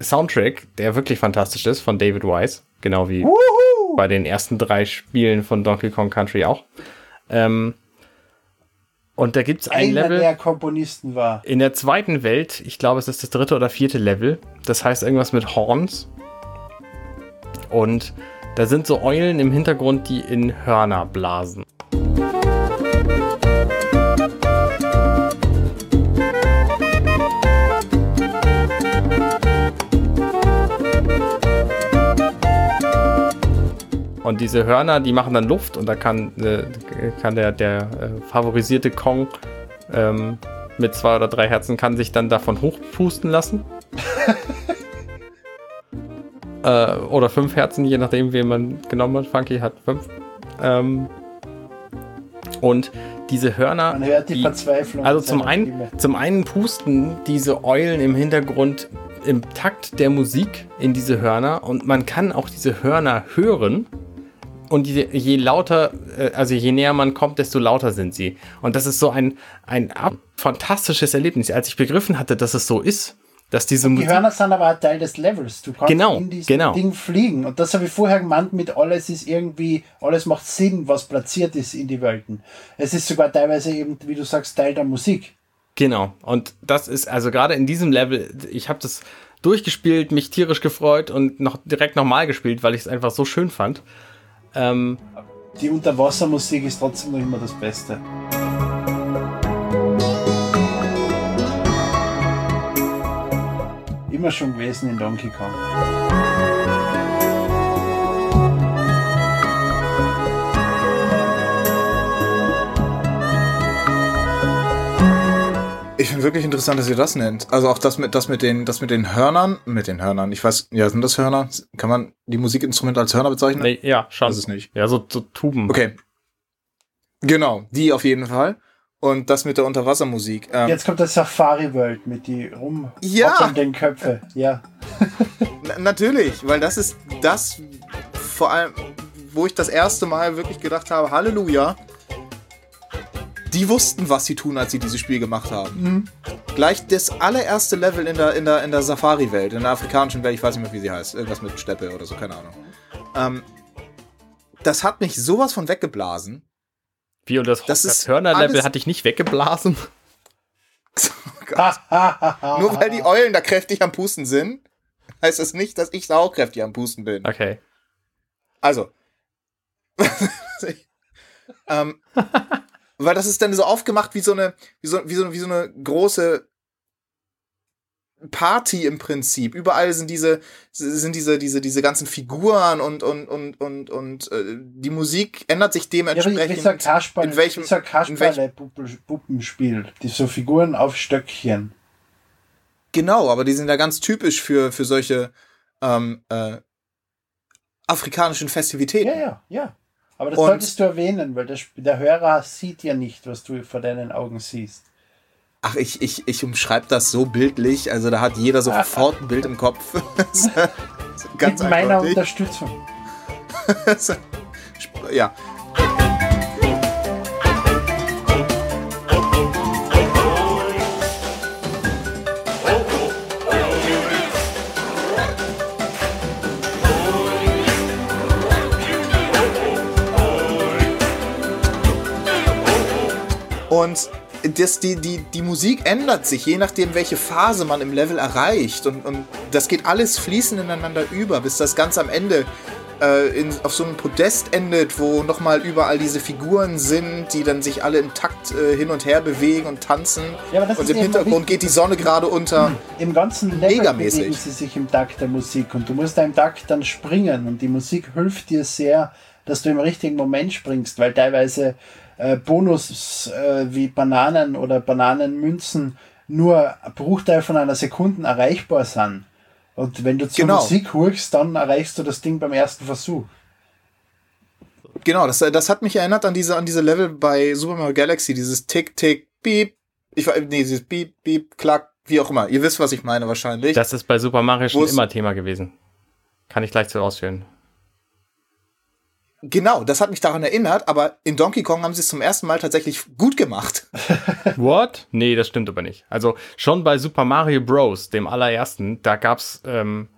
A: Soundtrack, der wirklich fantastisch ist, von David Wise, genau wie
B: Wuhu!
A: bei den ersten drei Spielen von Donkey Kong Country auch. Ähm, und da gibt's ein
B: Einer
A: Level
B: der Komponisten war.
A: in der zweiten Welt, ich glaube, es ist das dritte oder vierte Level. Das heißt irgendwas mit Horns. Und da sind so Eulen im Hintergrund, die in Hörner blasen. Und diese Hörner, die machen dann Luft und da kann, äh, kann der, der äh, favorisierte Kong ähm, mit zwei oder drei Herzen kann sich dann davon hochpusten lassen. äh, oder fünf Herzen, je nachdem, wen man genommen hat. Funky hat fünf. Ähm, und diese Hörner.
B: Man hört die,
A: die-
B: Verzweiflung.
A: also zum einen,
B: Stimme.
A: zum einen pusten diese Eulen im Hintergrund im Takt der Musik in diese Hörner und man kann auch diese Hörner hören. Und je, je lauter, äh, also je näher man kommt, desto lauter sind sie. Und das ist so ein, ein fantastisches Erlebnis. Als ich begriffen hatte, dass es so ist, dass diese
B: Die
A: Musik.
B: Hörner sind aber ein Teil des Levels. Du kannst
A: Genau,
B: in diesem
A: genau.
B: Ding fliegen. Und das habe ich vorher gemeint mit alles ist irgendwie, alles macht Sinn, was platziert ist in die Welten. Es ist sogar teilweise eben, wie du sagst, Teil der Musik.
A: Genau. Und das ist also gerade in diesem Level, ich habe das durchgespielt, mich tierisch gefreut und noch direkt nochmal gespielt, weil ich es einfach so schön fand. Ähm,
B: Die Unterwassermusik ist trotzdem noch immer das Beste. Immer schon gewesen in Donkey Kong.
C: Ich finde wirklich interessant, dass ihr das nennt. Also auch das mit, das mit den, das mit den Hörnern, mit den Hörnern. Ich weiß, ja, sind das Hörner? Kann man die Musikinstrumente als Hörner bezeichnen?
A: nee, ja, schon.
C: Das ist nicht.
A: Ja, so, so Tuben.
C: Okay. Genau, die auf jeden Fall. Und das mit der Unterwassermusik.
B: Ähm, Jetzt kommt das Safari World mit die rum
C: ja.
B: den Köpfe. Ja.
C: natürlich, weil das ist das vor allem, wo ich das erste Mal wirklich gedacht habe, Halleluja. Die wussten, was sie tun, als sie dieses Spiel gemacht haben. Mhm. Gleich das allererste Level in der, in der, in der Safari-Welt, in der afrikanischen Welt, ich weiß nicht mehr, wie sie heißt. Irgendwas mit Steppe oder so, keine Ahnung. Ähm, das hat mich sowas von weggeblasen.
A: Wie und das, das Hörner-Level hatte ich nicht weggeblasen.
C: Oh Nur weil die Eulen da kräftig am Pusten sind, heißt das nicht, dass ich da auch kräftig am Pusten bin.
A: Okay.
C: Also. ähm, weil das ist dann so aufgemacht wie so eine, wie so, wie so, wie so eine große Party im Prinzip. Überall sind diese, sind diese, diese, diese ganzen Figuren und, und, und, und, und äh, die Musik ändert sich dementsprechend. Ja,
B: Kasperl, in welchem, dieser Kasperle Puppenspiel, die so Figuren auf Stöckchen.
C: Genau, aber die sind ja ganz typisch für, für solche ähm, äh, afrikanischen Festivitäten.
B: Ja, ja, ja. Aber das und, solltest du erwähnen, weil der, der Hörer sieht ja nicht, was du vor deinen Augen siehst.
C: Ach, ich, ich, ich umschreibe das so bildlich, also da hat jeder sofort ein Bild im Kopf.
B: Mit meiner Unterstützung.
C: ja. Und das, die, die, die Musik ändert sich, je nachdem, welche Phase man im Level erreicht. Und, und das geht alles fließend ineinander über, bis das ganz am Ende äh, in, auf so einem Podest endet, wo nochmal überall diese Figuren sind, die dann sich alle im Takt äh, hin und her bewegen und tanzen. Ja, und im Hintergrund geht die Sonne gerade unter. Hm,
B: Im ganzen Level Megamäßig. bewegen sie sich im Takt der Musik und du musst da im Takt dann springen und die Musik hilft dir sehr, dass du im richtigen Moment springst, weil teilweise äh, Bonus äh, wie Bananen oder Bananenmünzen nur ein Bruchteil von einer Sekunde erreichbar sind. Und wenn du zur genau. Musik hurchst, dann erreichst du das Ding beim ersten Versuch.
C: Genau, das, das hat mich erinnert an diese, an diese Level bei Super Mario Galaxy, dieses Tick, Tick, Beep. Ich nee, dieses Beep, Beep, Klack, wie auch immer. Ihr wisst, was ich meine wahrscheinlich.
A: Das ist bei Super Mario schon immer Thema gewesen. Kann ich gleich zu ausführen.
C: Genau, das hat mich daran erinnert, aber in Donkey Kong haben sie es zum ersten Mal tatsächlich gut gemacht.
A: What? Nee, das stimmt aber nicht. Also schon bei Super Mario Bros., dem allerersten, da gab's, ähm,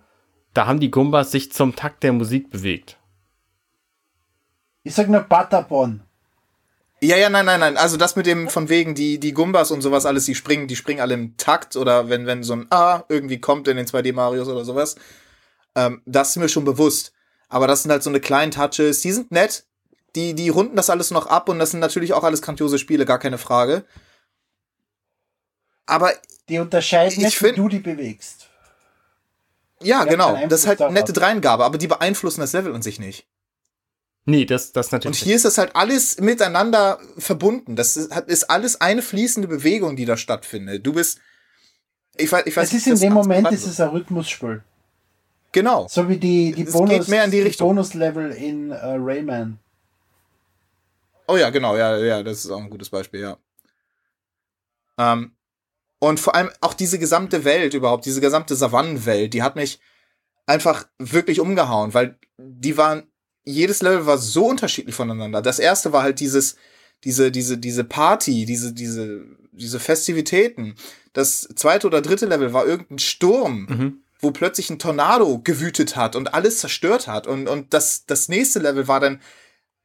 A: da haben die Gumbas sich zum Takt der Musik bewegt.
B: Ich sag nur Butterbon.
C: Ja, ja, nein, nein, nein. Also das mit dem von wegen die die Gumbas und sowas alles, die springen, die springen alle im Takt oder wenn wenn so ein A irgendwie kommt in den 2D Marios oder sowas. Ähm, das ist mir schon bewusst. Aber das sind halt so eine kleinen Touches. Die sind nett. Die, die runden das alles noch ab und das sind natürlich auch alles grandiose Spiele, gar keine Frage. Aber.
B: Die unterscheiden nicht, wie du die bewegst.
C: Ja, genau. Das ist halt eine nette Dreingabe, aber die beeinflussen das Level an sich nicht.
A: Nee, das, das natürlich.
C: Und hier ist das halt alles miteinander verbunden. Das ist, ist alles eine fließende Bewegung, die da stattfindet. Du bist.
B: Ich weiß, ich weiß, es ist in dem Moment ist es ein Rhythmusspiel.
C: Genau.
B: So wie die, die, Bonus, die Bonus-Level in uh, Rayman.
C: Oh ja, genau, ja, ja, das ist auch ein gutes Beispiel, ja. Ähm, und vor allem auch diese gesamte Welt überhaupt, diese gesamte Savannenwelt, die hat mich einfach wirklich umgehauen, weil die waren, jedes Level war so unterschiedlich voneinander. Das erste war halt dieses, diese, diese, diese Party, diese, diese, diese Festivitäten. Das zweite oder dritte Level war irgendein Sturm. Mhm wo plötzlich ein Tornado gewütet hat und alles zerstört hat. Und, und das, das nächste Level war dann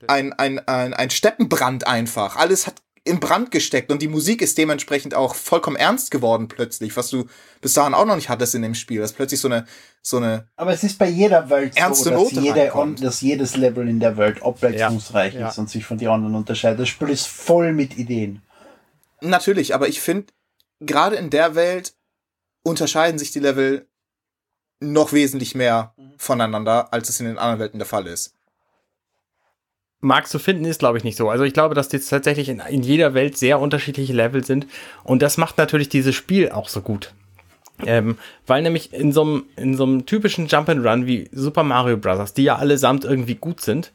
C: ein, ein, ein, ein Steppenbrand einfach. Alles hat in Brand gesteckt und die Musik ist dementsprechend auch vollkommen ernst geworden plötzlich, was du bis dahin auch noch nicht hattest in dem Spiel. Das plötzlich so eine, so eine.
B: Aber es ist bei jeder Welt ernste so, dass, jede, dass jedes Level in der Welt abwechslungsreich ja, ist ja. und sich von den anderen unterscheidet. Das Spiel ist voll mit Ideen.
C: Natürlich, aber ich finde, gerade in der Welt unterscheiden sich die Level noch wesentlich mehr mhm. voneinander, als es in den anderen Welten der Fall ist.
A: Mag zu finden ist, glaube ich, nicht so. Also ich glaube, dass jetzt tatsächlich in, in jeder Welt sehr unterschiedliche Level sind. Und das macht natürlich dieses Spiel auch so gut. Ähm, weil nämlich in so einem in so einem typischen Jump and Run wie Super Mario Bros., die ja allesamt irgendwie gut sind,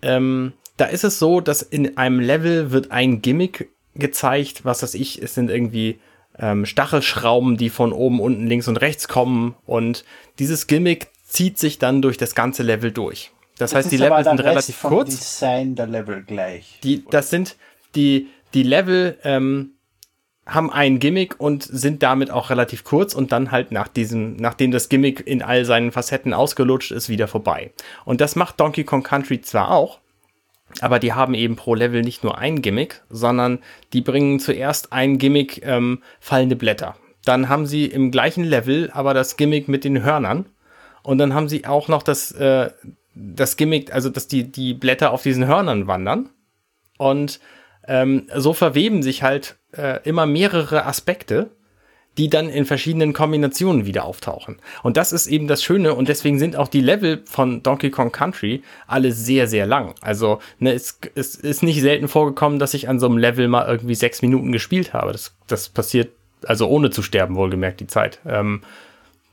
A: ähm, da ist es so, dass in einem Level wird ein Gimmick gezeigt, was weiß ich, es sind irgendwie ähm, Stachelschrauben, die von oben, unten, links und rechts kommen und dieses Gimmick zieht sich dann durch das ganze Level durch. Das, das heißt, die Level sind relativ kurz.
B: Design der Level gleich.
A: Die, das sind die, die Level ähm, haben ein Gimmick und sind damit auch relativ kurz und dann halt nach diesem, nachdem das Gimmick in all seinen Facetten ausgelutscht ist, wieder vorbei. Und das macht Donkey Kong Country zwar auch, aber die haben eben pro Level nicht nur ein Gimmick, sondern die bringen zuerst ein Gimmick ähm, fallende Blätter. Dann haben sie im gleichen Level aber das Gimmick mit den Hörnern. Und dann haben sie auch noch das, äh, das Gimmick, also dass die, die Blätter auf diesen Hörnern wandern. Und ähm, so verweben sich halt äh, immer mehrere Aspekte, die dann in verschiedenen Kombinationen wieder auftauchen. Und das ist eben das Schöne und deswegen sind auch die Level von Donkey Kong Country alle sehr, sehr lang. Also ne, es, es ist nicht selten vorgekommen, dass ich an so einem Level mal irgendwie sechs Minuten gespielt habe. Das, das passiert, also ohne zu sterben, wohlgemerkt die Zeit. Ähm,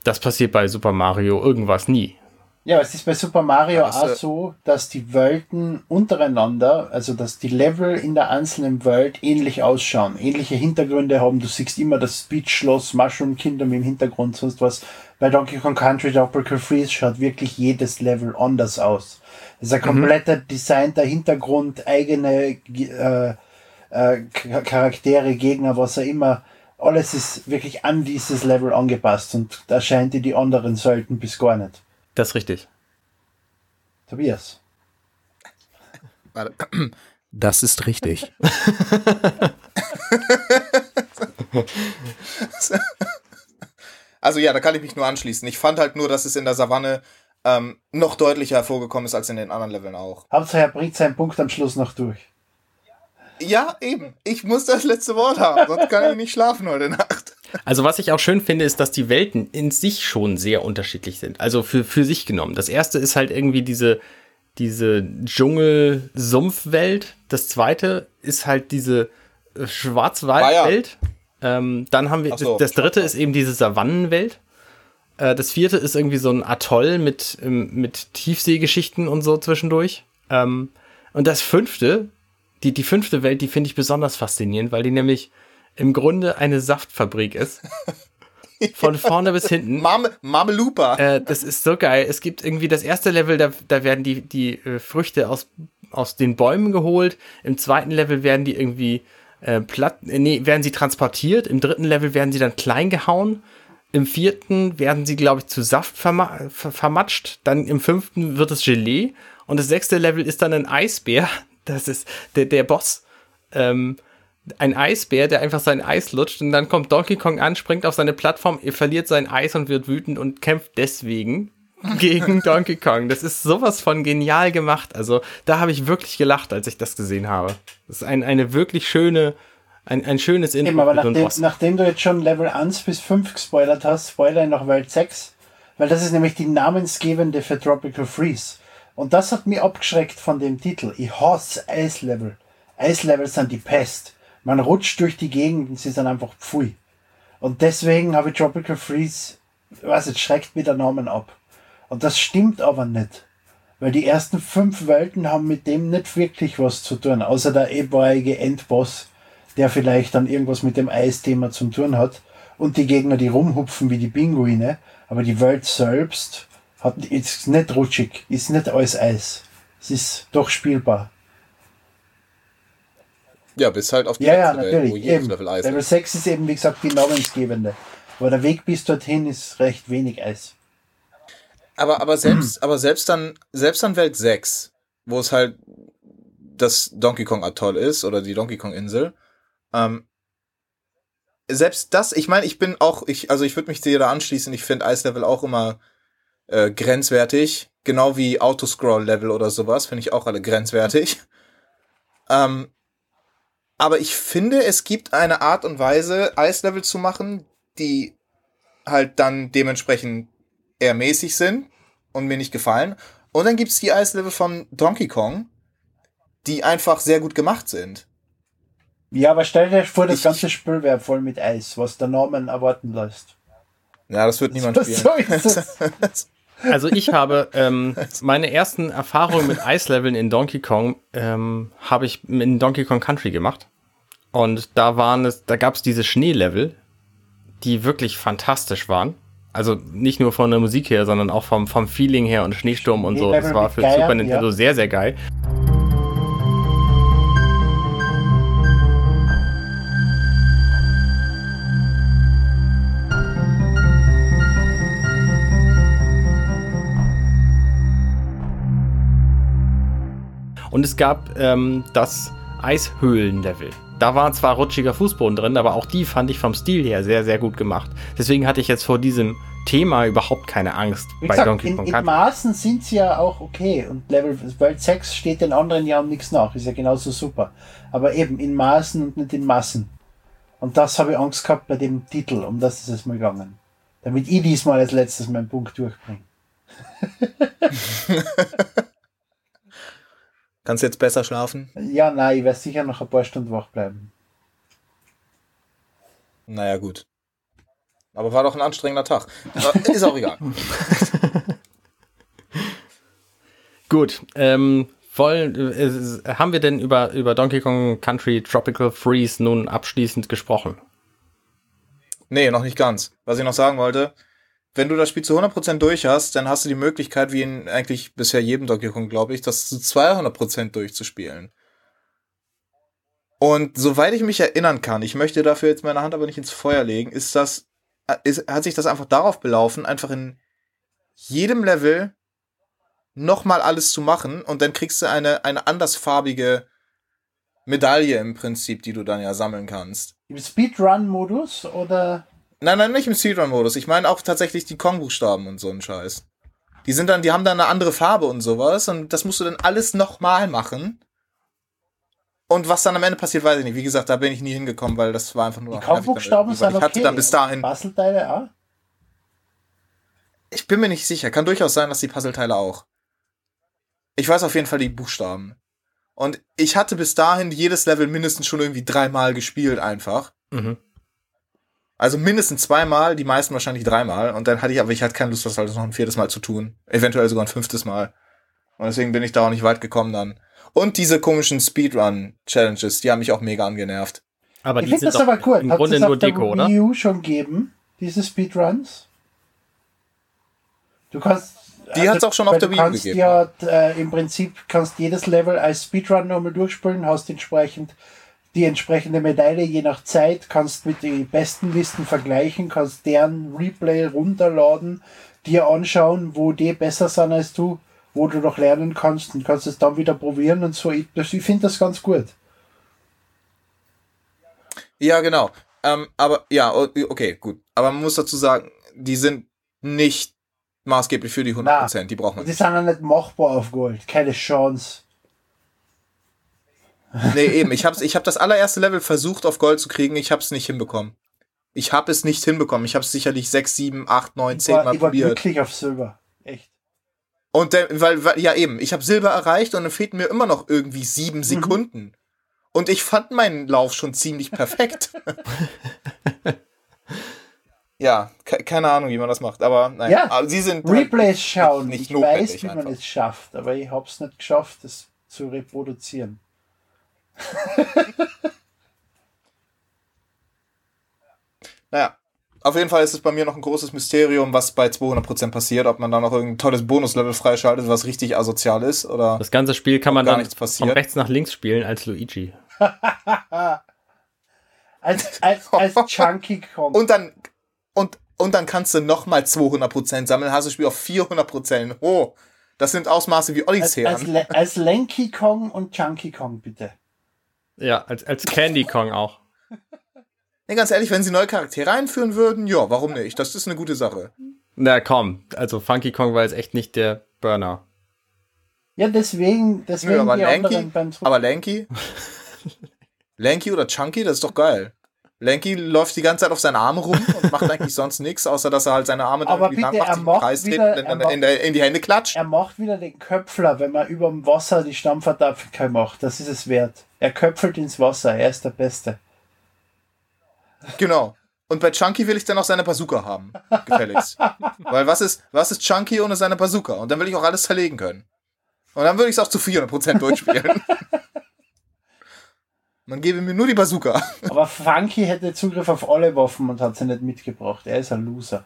A: das passiert bei Super Mario irgendwas nie.
B: Ja, es ist bei Super Mario auch so, dass die Welten untereinander, also dass die Level in der einzelnen Welt ähnlich ausschauen, ähnliche Hintergründe haben. Du siehst immer das Speed-Schloss, Mushroom Kingdom im Hintergrund, sonst was. Bei Donkey Kong Country Tropical Freeze schaut wirklich jedes Level anders aus. Es ist ein mhm. kompletter mhm. designter Hintergrund, eigene äh, äh, Charaktere, Gegner, was auch immer. Alles ist wirklich an dieses Level angepasst und da scheint die anderen selten bis gar nicht.
A: Das ist richtig.
B: Tobias.
C: Das ist richtig. also ja, da kann ich mich nur anschließen. Ich fand halt nur, dass es in der Savanne ähm, noch deutlicher hervorgekommen ist als in den anderen Leveln auch.
B: Hauptsache er bringt seinen Punkt am Schluss noch durch.
C: Ja, eben. Ich muss das letzte Wort haben, sonst kann ich nicht schlafen heute Nacht.
A: Also was ich auch schön finde, ist, dass die Welten in sich schon sehr unterschiedlich sind. Also für, für sich genommen. Das erste ist halt irgendwie diese, diese Dschungel-Sumpfwelt. Das zweite ist halt diese äh, Schwarzwaldwelt. Ähm, dann haben wir, so, das, das dritte ist eben diese Savannenwelt. Äh, das vierte ist irgendwie so ein Atoll mit, ähm, mit Tiefseegeschichten und so zwischendurch. Ähm, und das fünfte, die, die fünfte Welt, die finde ich besonders faszinierend, weil die nämlich im Grunde eine Saftfabrik ist. Von vorne bis hinten.
C: Mame, Mamelupa.
A: Äh, das ist so geil. Es gibt irgendwie das erste Level, da, da werden die, die äh, Früchte aus, aus den Bäumen geholt. Im zweiten Level werden die irgendwie äh, platt, äh, nee, werden sie transportiert. Im dritten Level werden sie dann klein gehauen. Im vierten werden sie, glaube ich, zu Saft verma ver vermatscht. Dann im fünften wird es Gelee. Und das sechste Level ist dann ein Eisbär. Das ist der, der Boss. Ähm, ein Eisbär, der einfach sein Eis lutscht und dann kommt Donkey Kong an, springt auf seine Plattform, er verliert sein Eis und wird wütend und kämpft deswegen gegen Donkey Kong. Das ist sowas von genial gemacht. Also da habe ich wirklich gelacht, als ich das gesehen habe. Das ist ein, eine wirklich schöne, ein, ein schönes
B: Intro. Eben, aber nachdem, nachdem, du jetzt schon Level 1 bis 5 gespoilert hast, spoiler noch Welt 6, weil das ist nämlich die namensgebende für Tropical Freeze. Und das hat mich abgeschreckt von dem Titel. Ich hasse Eislevel. Eislevel sind die Pest. Man rutscht durch die Gegend und sie sind einfach pfui. Und deswegen habe ich Tropical Freeze, was jetzt schreckt mir der Namen ab. Und das stimmt aber nicht. Weil die ersten fünf Welten haben mit dem nicht wirklich was zu tun, außer der etwaige Endboss, der vielleicht dann irgendwas mit dem Eisthema zu tun hat. Und die Gegner, die rumhupfen wie die Pinguine. Aber die Welt selbst hat, ist nicht rutschig, ist nicht alles Eis. Es ist doch spielbar.
C: Ja, bis halt auf
B: die ja, ja, natürlich. Welt, eben. Level Eis Level 6 ist eben, wie gesagt, die namensgebende. Aber der Weg bis dorthin ist recht wenig Eis.
C: Aber, aber selbst, aber selbst dann, selbst dann Welt 6, wo es halt das Donkey Kong Atoll ist oder die Donkey Kong Insel, ähm, selbst das, ich meine, ich bin auch, ich, also ich würde mich dir da anschließen, ich finde Eislevel auch immer äh, grenzwertig, genau wie Autoscroll-Level oder sowas, finde ich auch alle grenzwertig. Ähm, aber ich finde, es gibt eine Art und Weise, Eislevel zu machen, die halt dann dementsprechend eher mäßig sind und mir nicht gefallen. Und dann gibt's die Eislevel von Donkey Kong, die einfach sehr gut gemacht sind.
B: Ja, aber stell dir vor, das ich, ganze Spiel wäre voll mit Eis, was der Norman erwarten lässt.
C: Ja, das wird niemand spielen. So
A: also ich habe ähm, meine ersten Erfahrungen mit Eisleveln in Donkey Kong ähm, habe ich in Donkey Kong Country gemacht. Und da waren es, da gab es diese Schneelevel, die wirklich fantastisch waren. Also nicht nur von der Musik her, sondern auch vom, vom Feeling her und Schneesturm und so. Das war für Super Nintendo sehr, sehr geil. Und es gab ähm, das Eishöhlen-Level. Da war zwar rutschiger Fußboden drin, aber auch die fand ich vom Stil her sehr, sehr gut gemacht. Deswegen hatte ich jetzt vor diesem Thema überhaupt keine Angst
B: Wie
A: bei
B: gesagt,
A: Donkey
B: in,
A: Kong
B: in
A: Country.
B: Maßen sind sie ja auch okay. Und Level World 6 steht den anderen Jahren nichts nach. Ist ja genauso super. Aber eben in Maßen und nicht in Massen. Und das habe ich Angst gehabt bei dem Titel. Um das ist es mal gegangen. Damit ich diesmal als letztes meinen Punkt durchbringe.
C: Kannst du jetzt besser schlafen?
B: Ja, nein, ich werde sicher noch ein paar Stunden wach bleiben.
C: Naja, gut. Aber war doch ein anstrengender Tag. Aber ist auch egal.
A: Gut, ähm, wollen, äh, haben wir denn über, über Donkey Kong Country Tropical Freeze nun abschließend gesprochen?
C: Nee, noch nicht ganz. Was ich noch sagen wollte, wenn du das Spiel zu 100% durch hast, dann hast du die Möglichkeit, wie in eigentlich bisher jedem Donkey Kong, glaube ich, das zu 200% durchzuspielen. Und soweit ich mich erinnern kann, ich möchte dafür jetzt meine Hand aber nicht ins Feuer legen, ist das, ist, hat sich das einfach darauf belaufen, einfach in jedem Level nochmal alles zu machen und dann kriegst du eine, eine andersfarbige Medaille im Prinzip, die du dann ja sammeln kannst.
B: Im Speedrun-Modus oder
C: Nein, nein, nicht im Speedrun-Modus. Ich meine auch tatsächlich die Kong-Buchstaben und so ein Scheiß. Die sind dann, die haben dann eine andere Farbe und sowas und das musst du dann alles nochmal machen. Und was dann am Ende passiert, weiß ich nicht. Wie gesagt, da bin ich nie hingekommen, weil das war einfach nur
B: die
C: weil
B: sind
C: Ich hatte
B: okay.
C: dann bis dahin,
B: Puzzleteile auch?
C: ich bin mir nicht sicher. Kann durchaus sein, dass die Puzzleteile auch. Ich weiß auf jeden Fall die Buchstaben. Und ich hatte bis dahin jedes Level mindestens schon irgendwie dreimal gespielt einfach.
A: Mhm.
C: Also mindestens zweimal, die meisten wahrscheinlich dreimal. Und dann hatte ich aber, ich hatte keine Lust, das halt noch ein viertes Mal zu tun. Eventuell sogar ein fünftes Mal. Und deswegen bin ich da auch nicht weit gekommen dann. Und diese komischen Speedrun-Challenges, die haben mich auch mega angenervt.
A: Aber
B: Ich
A: die
B: finde
A: sind
B: das
A: doch
B: aber cool.
A: im
B: Habt
A: Grunde nur
B: auf der
A: Deko, oder?
B: Wii U schon geben, diese Speedruns? Du kannst. also,
C: Die hat's auch schon auf der Wii U
B: kannst
C: gegeben.
B: Ja, äh, im Prinzip kannst jedes Level als Speedrun nochmal durchspielen, hast entsprechend die entsprechende Medaille je nach Zeit, kannst mit den besten Listen vergleichen, kannst deren Replay runterladen, dir anschauen, wo die besser sind als du, wo du noch lernen kannst und kannst es dann wieder probieren und so. Ich, ich finde das ganz gut.
C: Ja, genau. Ähm, aber ja, okay, gut. Aber man muss dazu sagen, die sind nicht maßgeblich für die 100%. Die braucht man
B: Die
C: nicht.
B: sind ja nicht machbar auf Gold. Keine Chance.
C: Nee, eben. Ich hab's, ich hab das allererste Level versucht auf Gold zu kriegen. Ich hab's nicht hinbekommen. Ich hab es nicht hinbekommen. Ich hab's sicherlich sechs, sieben, acht, neun, zehn Mal
B: ich war
C: probiert.
B: glücklich auf Silber. Echt.
C: Und der, weil, weil, ja eben, ich habe Silber erreicht und dann fehlten mir immer noch irgendwie
B: Mhm.
C: sieben Sekunden. Und ich fand meinen Lauf schon ziemlich perfekt. ja, ke keine Ahnung, wie man das macht, aber nein.
B: Ja,
C: aber sie sind
B: Replays schauen.
C: nicht
B: ich weiß, wie man
C: einfach.
B: es schafft, aber ich hab's nicht geschafft, es zu reproduzieren.
C: Naja, auf jeden Fall ist es bei mir noch ein großes Mysterium, was bei 200% passiert, ob man da noch irgendein tolles Bonuslevel freischaltet, was richtig asozial ist oder
A: Das ganze Spiel kann man
C: gar
A: dann
C: nichts
A: von rechts nach links spielen als Luigi.
B: Als, als, als Chunky Kong.
C: und dann und und dann kannst du noch mal 200% sammeln, hast du das Spiel auf 400%. Oh, das sind Ausmaße wie
B: als,
C: Odysseen.
B: als, Le- als Lanky Kong und Chunky Kong, bitte.
A: Ja, als, als Candy Kong auch.
C: Nee, ganz ehrlich, wenn sie neue Charaktere einführen würden, ja, warum nicht? Das ist eine gute Sache.
A: Na komm, also Funky Kong war jetzt echt nicht der Burner.
B: Ja, deswegen, deswegen
C: Nö, aber Lanky,
B: Zurück-
C: aber Lanky, Lanky oder Chunky, das ist doch geil. Lanky läuft die ganze Zeit auf seinen Armen rum und macht eigentlich sonst nichts, außer dass er halt seine Arme dann
B: Aber
C: irgendwie lang
B: bitte,
C: macht, im
B: macht
C: Kreis
B: wieder- er macht-
C: in, der, in die Hände klatscht.
B: Er macht wieder den Köpfler, wenn man über dem Wasser die Stammverdampfung macht. Das ist es wert. Er köpfelt ins Wasser, er ist der Beste.
C: Genau. Und bei Chunky will ich dann auch seine Bazooka haben. Gefälligst. Weil was ist, was ist Chunky ohne seine Bazooka? Und dann will ich auch alles zerlegen können. Und dann würde ich es auch zu 400% durchspielen. Man gebe mir nur die Bazooka.
B: Aber Funky hätte Zugriff auf alle Waffen und hat sie nicht mitgebracht. Er ist ein Loser.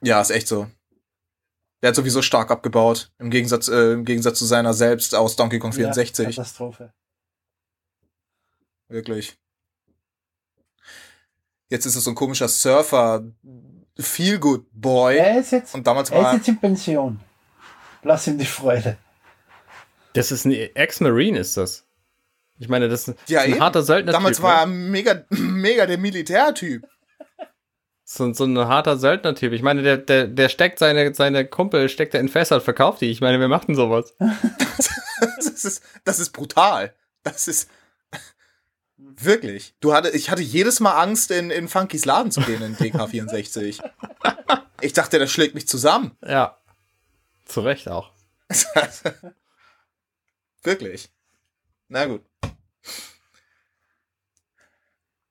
C: Ja, ist echt so. Der hat sowieso stark abgebaut. Im Gegensatz, äh, im Gegensatz zu seiner selbst aus Donkey Kong 64.
B: Ja, Katastrophe.
C: Wirklich. Jetzt ist es so ein komischer Surfer, Feel Good Boy.
B: Er ist jetzt,
C: Und damals
B: er ist
C: war
B: jetzt in Pension. Lass ihm die Freude.
A: Das ist ein Ex-Marine, ist das. Ich meine, das ist
C: Ja,
A: ein
C: eben.
A: harter Söldner.
C: damals war er mega, mega der Militärtyp.
A: so, so ein harter Söldnertyp. Ich meine, der, der, der steckt seine, seine Kumpel, steckt er in Fässer und verkauft die. Ich meine, wer macht denn sowas?
C: Das ist, das ist brutal. Das ist wirklich. Du hatte, ich hatte jedes Mal Angst, in, in Funkys Laden zu gehen in DK64. Ich dachte, der schlägt mich zusammen.
A: Ja. Zu Recht auch.
C: Wirklich. Na gut.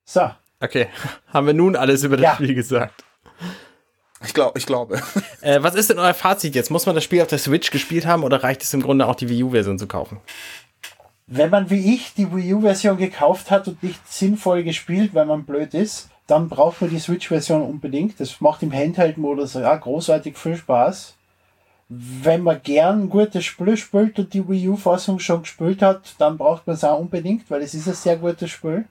B: So,
A: Okay, haben wir nun alles über das
B: Ja.
A: Spiel gesagt.
C: Ich glaube, ich glaube.
A: Äh, was ist denn euer Fazit jetzt? Muss man das Spiel auf der Switch gespielt haben oder reicht es im Grunde auch die Wii U-Version zu kaufen?
B: wenn man wie ich die Wii U-Version gekauft hat und nicht sinnvoll gespielt, weil man blöd ist, dann braucht man die Switch-Version unbedingt. Das macht im Handheld-Modus ja großartig viel Spaß. Wenn man gern ein gutes Spiel spielt und die Wii U-Fassung schon gespielt hat, dann braucht man es auch unbedingt, weil es ist ein sehr gutes Spiel.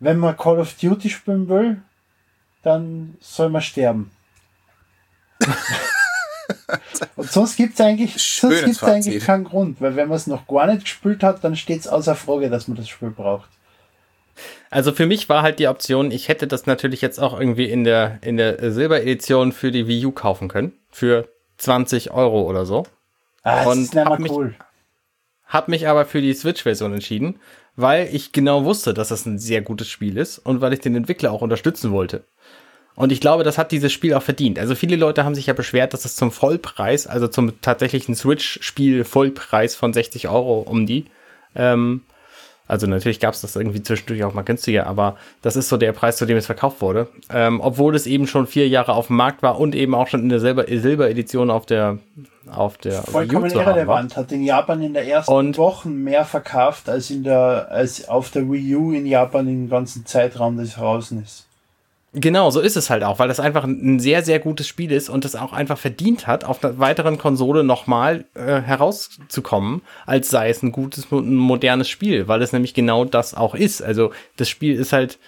B: Wenn man Call of Duty spielen will, dann soll man sterben. Und sonst gibt es eigentlich, sonst gibt's eigentlich keinen Grund, weil wenn man es noch gar nicht gespielt hat, dann steht es außer Frage, dass man das Spiel braucht.
A: Also für mich war halt die Option, ich hätte das natürlich jetzt auch irgendwie in der, in der Silberedition für die Wii U kaufen können. Für 20 Euro oder so.
B: Ah, das
A: Und
B: ist
A: hab mich-
B: cool.
A: Hab mich aber für die Switch-Version entschieden, weil ich genau wusste, dass das ein sehr gutes Spiel ist und weil ich den Entwickler auch unterstützen wollte. Und ich glaube, das hat dieses Spiel auch verdient. Also viele Leute haben sich ja beschwert, dass es zum Vollpreis, also zum tatsächlichen Switch-Spiel Vollpreis von 60 Euro um die, ähm, also natürlich gab es das irgendwie zwischendurch auch mal günstiger, aber das ist so der Preis, zu dem es verkauft wurde. Ähm, obwohl es eben schon vier Jahre auf dem Markt war und eben auch schon in der Silber- Silber-Edition auf der auf der Wii U
B: Vollkommen irrelevant. Hat in Japan in der ersten
A: Und-
B: Woche mehr verkauft als in der, als auf der Wii U in Japan im ganzen Zeitraum, das draußen ist.
A: Genau, so ist es halt auch, weil das einfach ein sehr, sehr gutes Spiel ist und es auch einfach verdient hat, auf einer weiteren Konsole nochmal äh, herauszukommen, als sei es ein gutes, ein modernes Spiel, weil es nämlich genau das auch ist. Also das Spiel ist halt,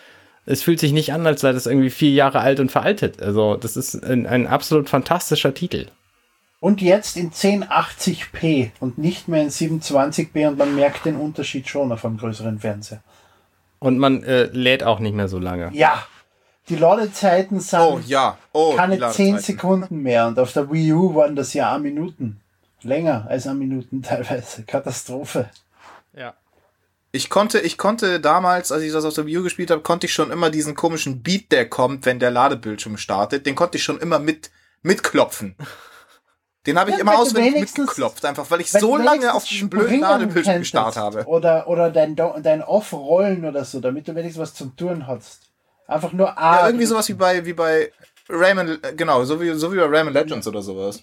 A: es fühlt sich nicht an, als sei das irgendwie vier Jahre alt und veraltet. Also das ist ein, ein absolut fantastischer Titel.
B: Und jetzt in 1080p und nicht mehr in 720p und man merkt den Unterschied schon auf einem größeren Fernseher.
A: Und man äh, lädt auch nicht mehr so lange.
B: Ja, die Ladezeiten sind
C: Oh ja. Oh,
B: keine 10
C: Ladezeiten.
B: Sekunden mehr und auf der Wii U waren das ja auch Minuten. Länger als eine Minuten teilweise. Katastrophe.
A: Ja.
C: Ich konnte, ich konnte damals, als ich das auf der Wii U gespielt habe, konnte ich schon immer diesen komischen Beat, der kommt, wenn der Ladebildschirm startet, den konnte ich schon immer mit mitklopfen. Den habe ich
B: Ja,
C: immer auswendig mitgeklopft, einfach weil ich so lange auf diesem blöden Ladebildschirm gestarrt habe.
B: Oder, oder dein, dein Off-Rollen oder so, damit du wenigstens was zum Tun hast. Einfach nur A.
C: Ja, irgendwie sowas wie bei, wie bei Rayman, äh, genau, so wie, so wie bei Rayman Legends oder sowas.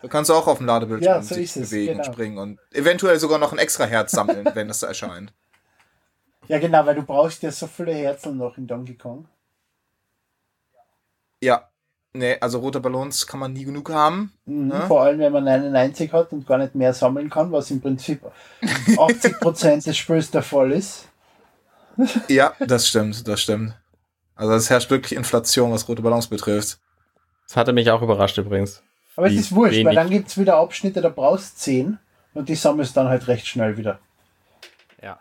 C: Da kannst du auch auf dem Ladebildschirm
B: Ja, so es,
C: bewegen
B: genau.
C: springen und eventuell sogar noch ein extra Herz sammeln, wenn das erscheint.
B: Ja, genau, weil du brauchst ja so viele Herzen noch in Donkey Kong.
C: Ja. Nee, also rote Ballons kann man nie genug haben.
B: Mhm,
C: Ja.
B: Vor allem, wenn man 99 hat und gar nicht mehr sammeln kann, was im Prinzip 80% des Spiels der Fall ist.
C: Ja, das stimmt, das stimmt. Also es herrscht wirklich Inflation, was rote Ballons betrifft.
A: Das hatte mich auch überrascht übrigens.
B: Aber es ist wurscht, weil
A: wenig.
B: dann gibt es wieder Abschnitte, da brauchst du 10 und die sammelst dann halt recht schnell wieder.
A: Ja.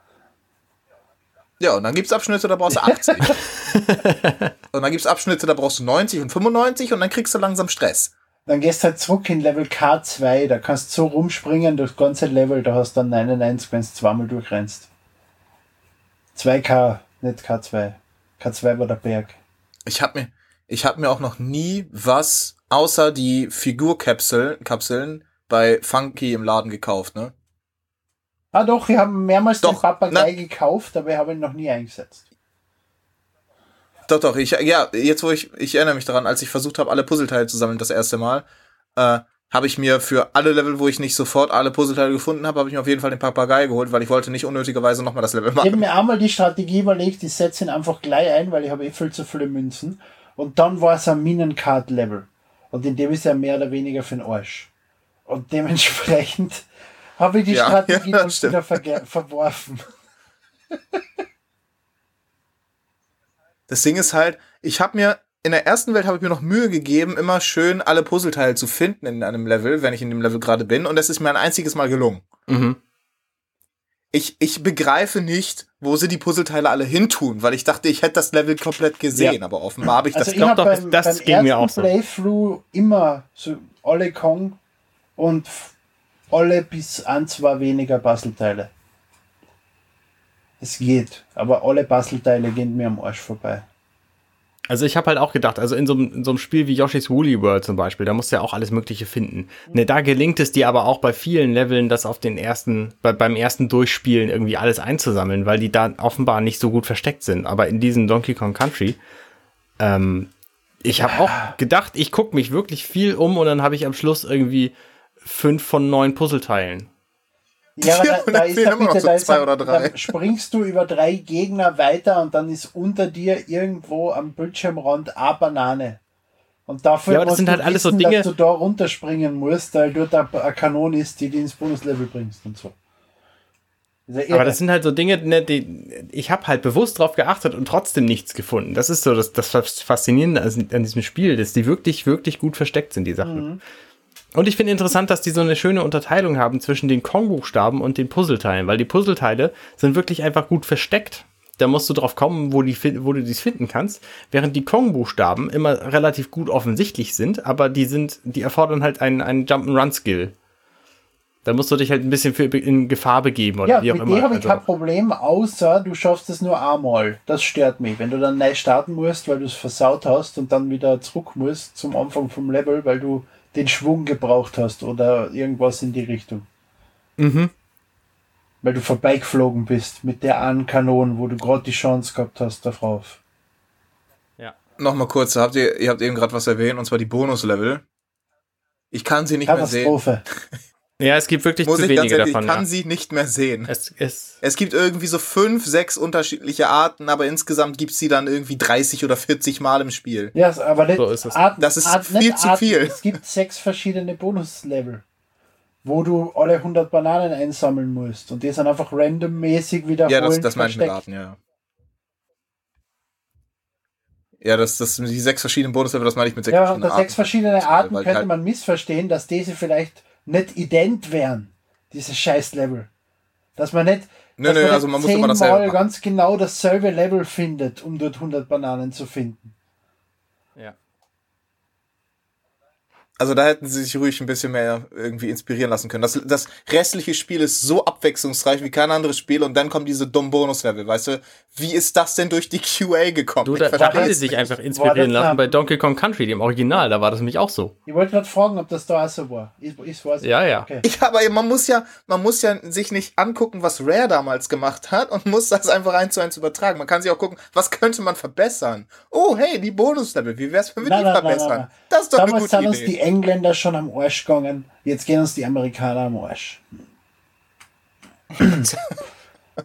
C: Ja, und dann gibt's Abschnitte, da brauchst du 80. und dann gibt's Abschnitte, da brauchst du 90 und 95 und dann kriegst du langsam Stress.
B: Dann gehst du halt zurück in Level K2, da kannst du so rumspringen durchs ganze Level, da hast du dann 99, wenn du zweimal durchrennst. 2K, nicht K2. K2 war der Berg.
C: Ich hab mir, ich hab mir auch noch nie was außer die Figurkapseln Kapseln bei Funky im Laden gekauft, ne?
B: Ah doch, wir haben mehrmals den
C: Doch,
B: Papagei
C: na-
B: gekauft, aber ich habe ihn noch nie eingesetzt.
C: Doch, doch, ich, ja, jetzt wo ich, ich erinnere mich daran, als ich versucht habe, alle Puzzleteile zu sammeln das erste Mal, äh, habe ich mir für alle Level, wo ich nicht sofort alle Puzzleteile gefunden habe, habe ich mir auf jeden Fall den Papagei geholt, weil ich wollte nicht unnötigerweise nochmal das Level machen.
B: Ich habe mir einmal die Strategie überlegt, ich setze ihn einfach gleich ein, weil ich habe eh viel zu viele Münzen. Und dann war es ein Minencard-Level. Und in dem ist er mehr oder weniger für den Arsch. Und dementsprechend habe ich die ja, Strategie ja, dann wieder verworfen.
C: Das Ding ist halt, ich habe mir in der ersten Welt habe ich mir noch Mühe gegeben, immer schön alle Puzzleteile zu finden in einem Level, wenn ich in dem Level gerade bin. Und das ist mir ein einziges Mal gelungen. Mhm. Ich, ich begreife nicht, wo sie die Puzzleteile alle hintun, weil ich dachte, ich hätte das Level komplett gesehen, ja. aber offenbar habe ich
B: also
C: das
B: ich hab doch, beim, das beim ging mir auch so. Playthrough immer so alle Kong und alle bis an zwei weniger Puzzleteile. Es geht, aber alle Puzzleteile gehen mir am Arsch vorbei.
A: Also ich habe halt auch gedacht, also in so, in so einem Spiel wie Yoshi's Woolly World zum Beispiel, da musst du ja auch alles Mögliche finden. Ne, da gelingt es dir aber auch bei vielen Leveln, das auf den ersten, bei, beim ersten Durchspielen irgendwie alles einzusammeln, weil die da offenbar nicht so gut versteckt sind. Aber in diesem Donkey Kong Country, ähm, ich habe auch gedacht, ich gucke mich wirklich viel um und dann habe ich am Schluss irgendwie fünf von neun Puzzleteilen.
B: Ja, aber da, da ist da bitte, so da, ist da, da springst du über drei Gegner weiter und dann ist unter dir irgendwo am Bildschirmrand eine Banane. Und dafür
A: ja, aber das sind halt alles so Dinge,
B: dass du da runterspringen musst, weil dort eine Kanone ist, die dich ins Bonuslevel bringst und so.
A: aber das sind halt so Dinge, ne, die, ich habe halt bewusst drauf geachtet und trotzdem nichts gefunden. Das ist so das, das Faszinierende an diesem Spiel, dass die wirklich, wirklich gut versteckt sind, die Sachen. Mhm. Und ich finde interessant, dass die so eine schöne Unterteilung haben zwischen den Kong-Buchstaben und den Puzzleteilen, weil die Puzzleteile sind wirklich einfach gut versteckt. Da musst du drauf kommen, wo, die, wo du dies finden kannst, während die Kong-Buchstaben immer relativ gut offensichtlich sind, aber die sind, die erfordern halt einen, einen Jump'n'Run-Skill. Da musst du dich halt ein bisschen für, in Gefahr begeben oder
B: ja,
A: wie auch
B: mit
A: immer.
B: habe ich also, kein Problem, außer du schaffst es nur einmal. Das stört mich. Wenn du dann neu starten musst, weil du es versaut hast und dann wieder zurück musst zum Anfang vom Level, weil du den Schwung gebraucht hast oder irgendwas in die Richtung. Mhm. Weil du vorbeigeflogen bist mit der einen Kanone, wo du gerade die Chance gehabt hast darauf.
C: Ja. Nochmal kurz, habt ihr, ihr habt eben gerade was erwähnt, und zwar die Bonuslevel. Ich kann sie nicht mehr sehen. Katastrophe.
A: Ja, es gibt wirklich Muss zu wenige
C: davon.
A: Ich
C: kann
A: ja.
C: sie nicht mehr sehen.
A: Es, es,
C: es gibt irgendwie so fünf, sechs unterschiedliche Arten, aber insgesamt gibt es sie dann irgendwie 30 oder 40 Mal im Spiel.
B: Ja, aber nicht
A: so ist es.
C: Arten, das ist Arten, viel zu Arten. viel.
B: Es gibt sechs verschiedene Bonuslevel, wo du alle 100 Bananen einsammeln musst und die sind einfach randommäßig wiederholt
C: Ja, das, das meine ich mit Arten, ja. Ja, das, das, die sechs verschiedenen Bonuslevel, das meine ich mit sechs
B: ja,
C: verschiedenen
B: Arten. Ja, sechs verschiedene Arten könnte halt man missverstehen, dass diese vielleicht nicht ident wären, diese scheiß Level. Dass man nicht,
C: nö, dass nö, man, also man muss immer dasselbe
B: ganz genau dasselbe Level findet, um dort 100 Bananen zu finden.
A: Ja.
C: Also da hätten sie sich ruhig ein bisschen mehr irgendwie inspirieren lassen können. Das, das restliche Spiel ist so abwechslungsreich wie kein anderes Spiel und dann kommen diese dummen Bonuslevel, weißt du? Wie ist das denn durch die QA gekommen?
A: Du, da, da haben sie sich einfach inspirieren lassen bei Donkey Kong Country, dem Original, da war das nämlich auch so.
B: Ich wollte gerade fragen, ob das da auch so war. Ich, ich weiß
A: ja, ja.
C: Okay. Ja, aber man muss ja, man muss ja sich nicht angucken, was Rare damals gemacht hat und muss das einfach eins zu eins übertragen. Man kann sich auch gucken, was könnte man verbessern? Oh, hey, die Bonuslevel, wie wär's, wenn wir nein, die nein, verbessern? Nein,
B: das ist doch damals eine gute Idee. Engländer schon am Arsch gegangen. Jetzt gehen uns die Amerikaner am Arsch.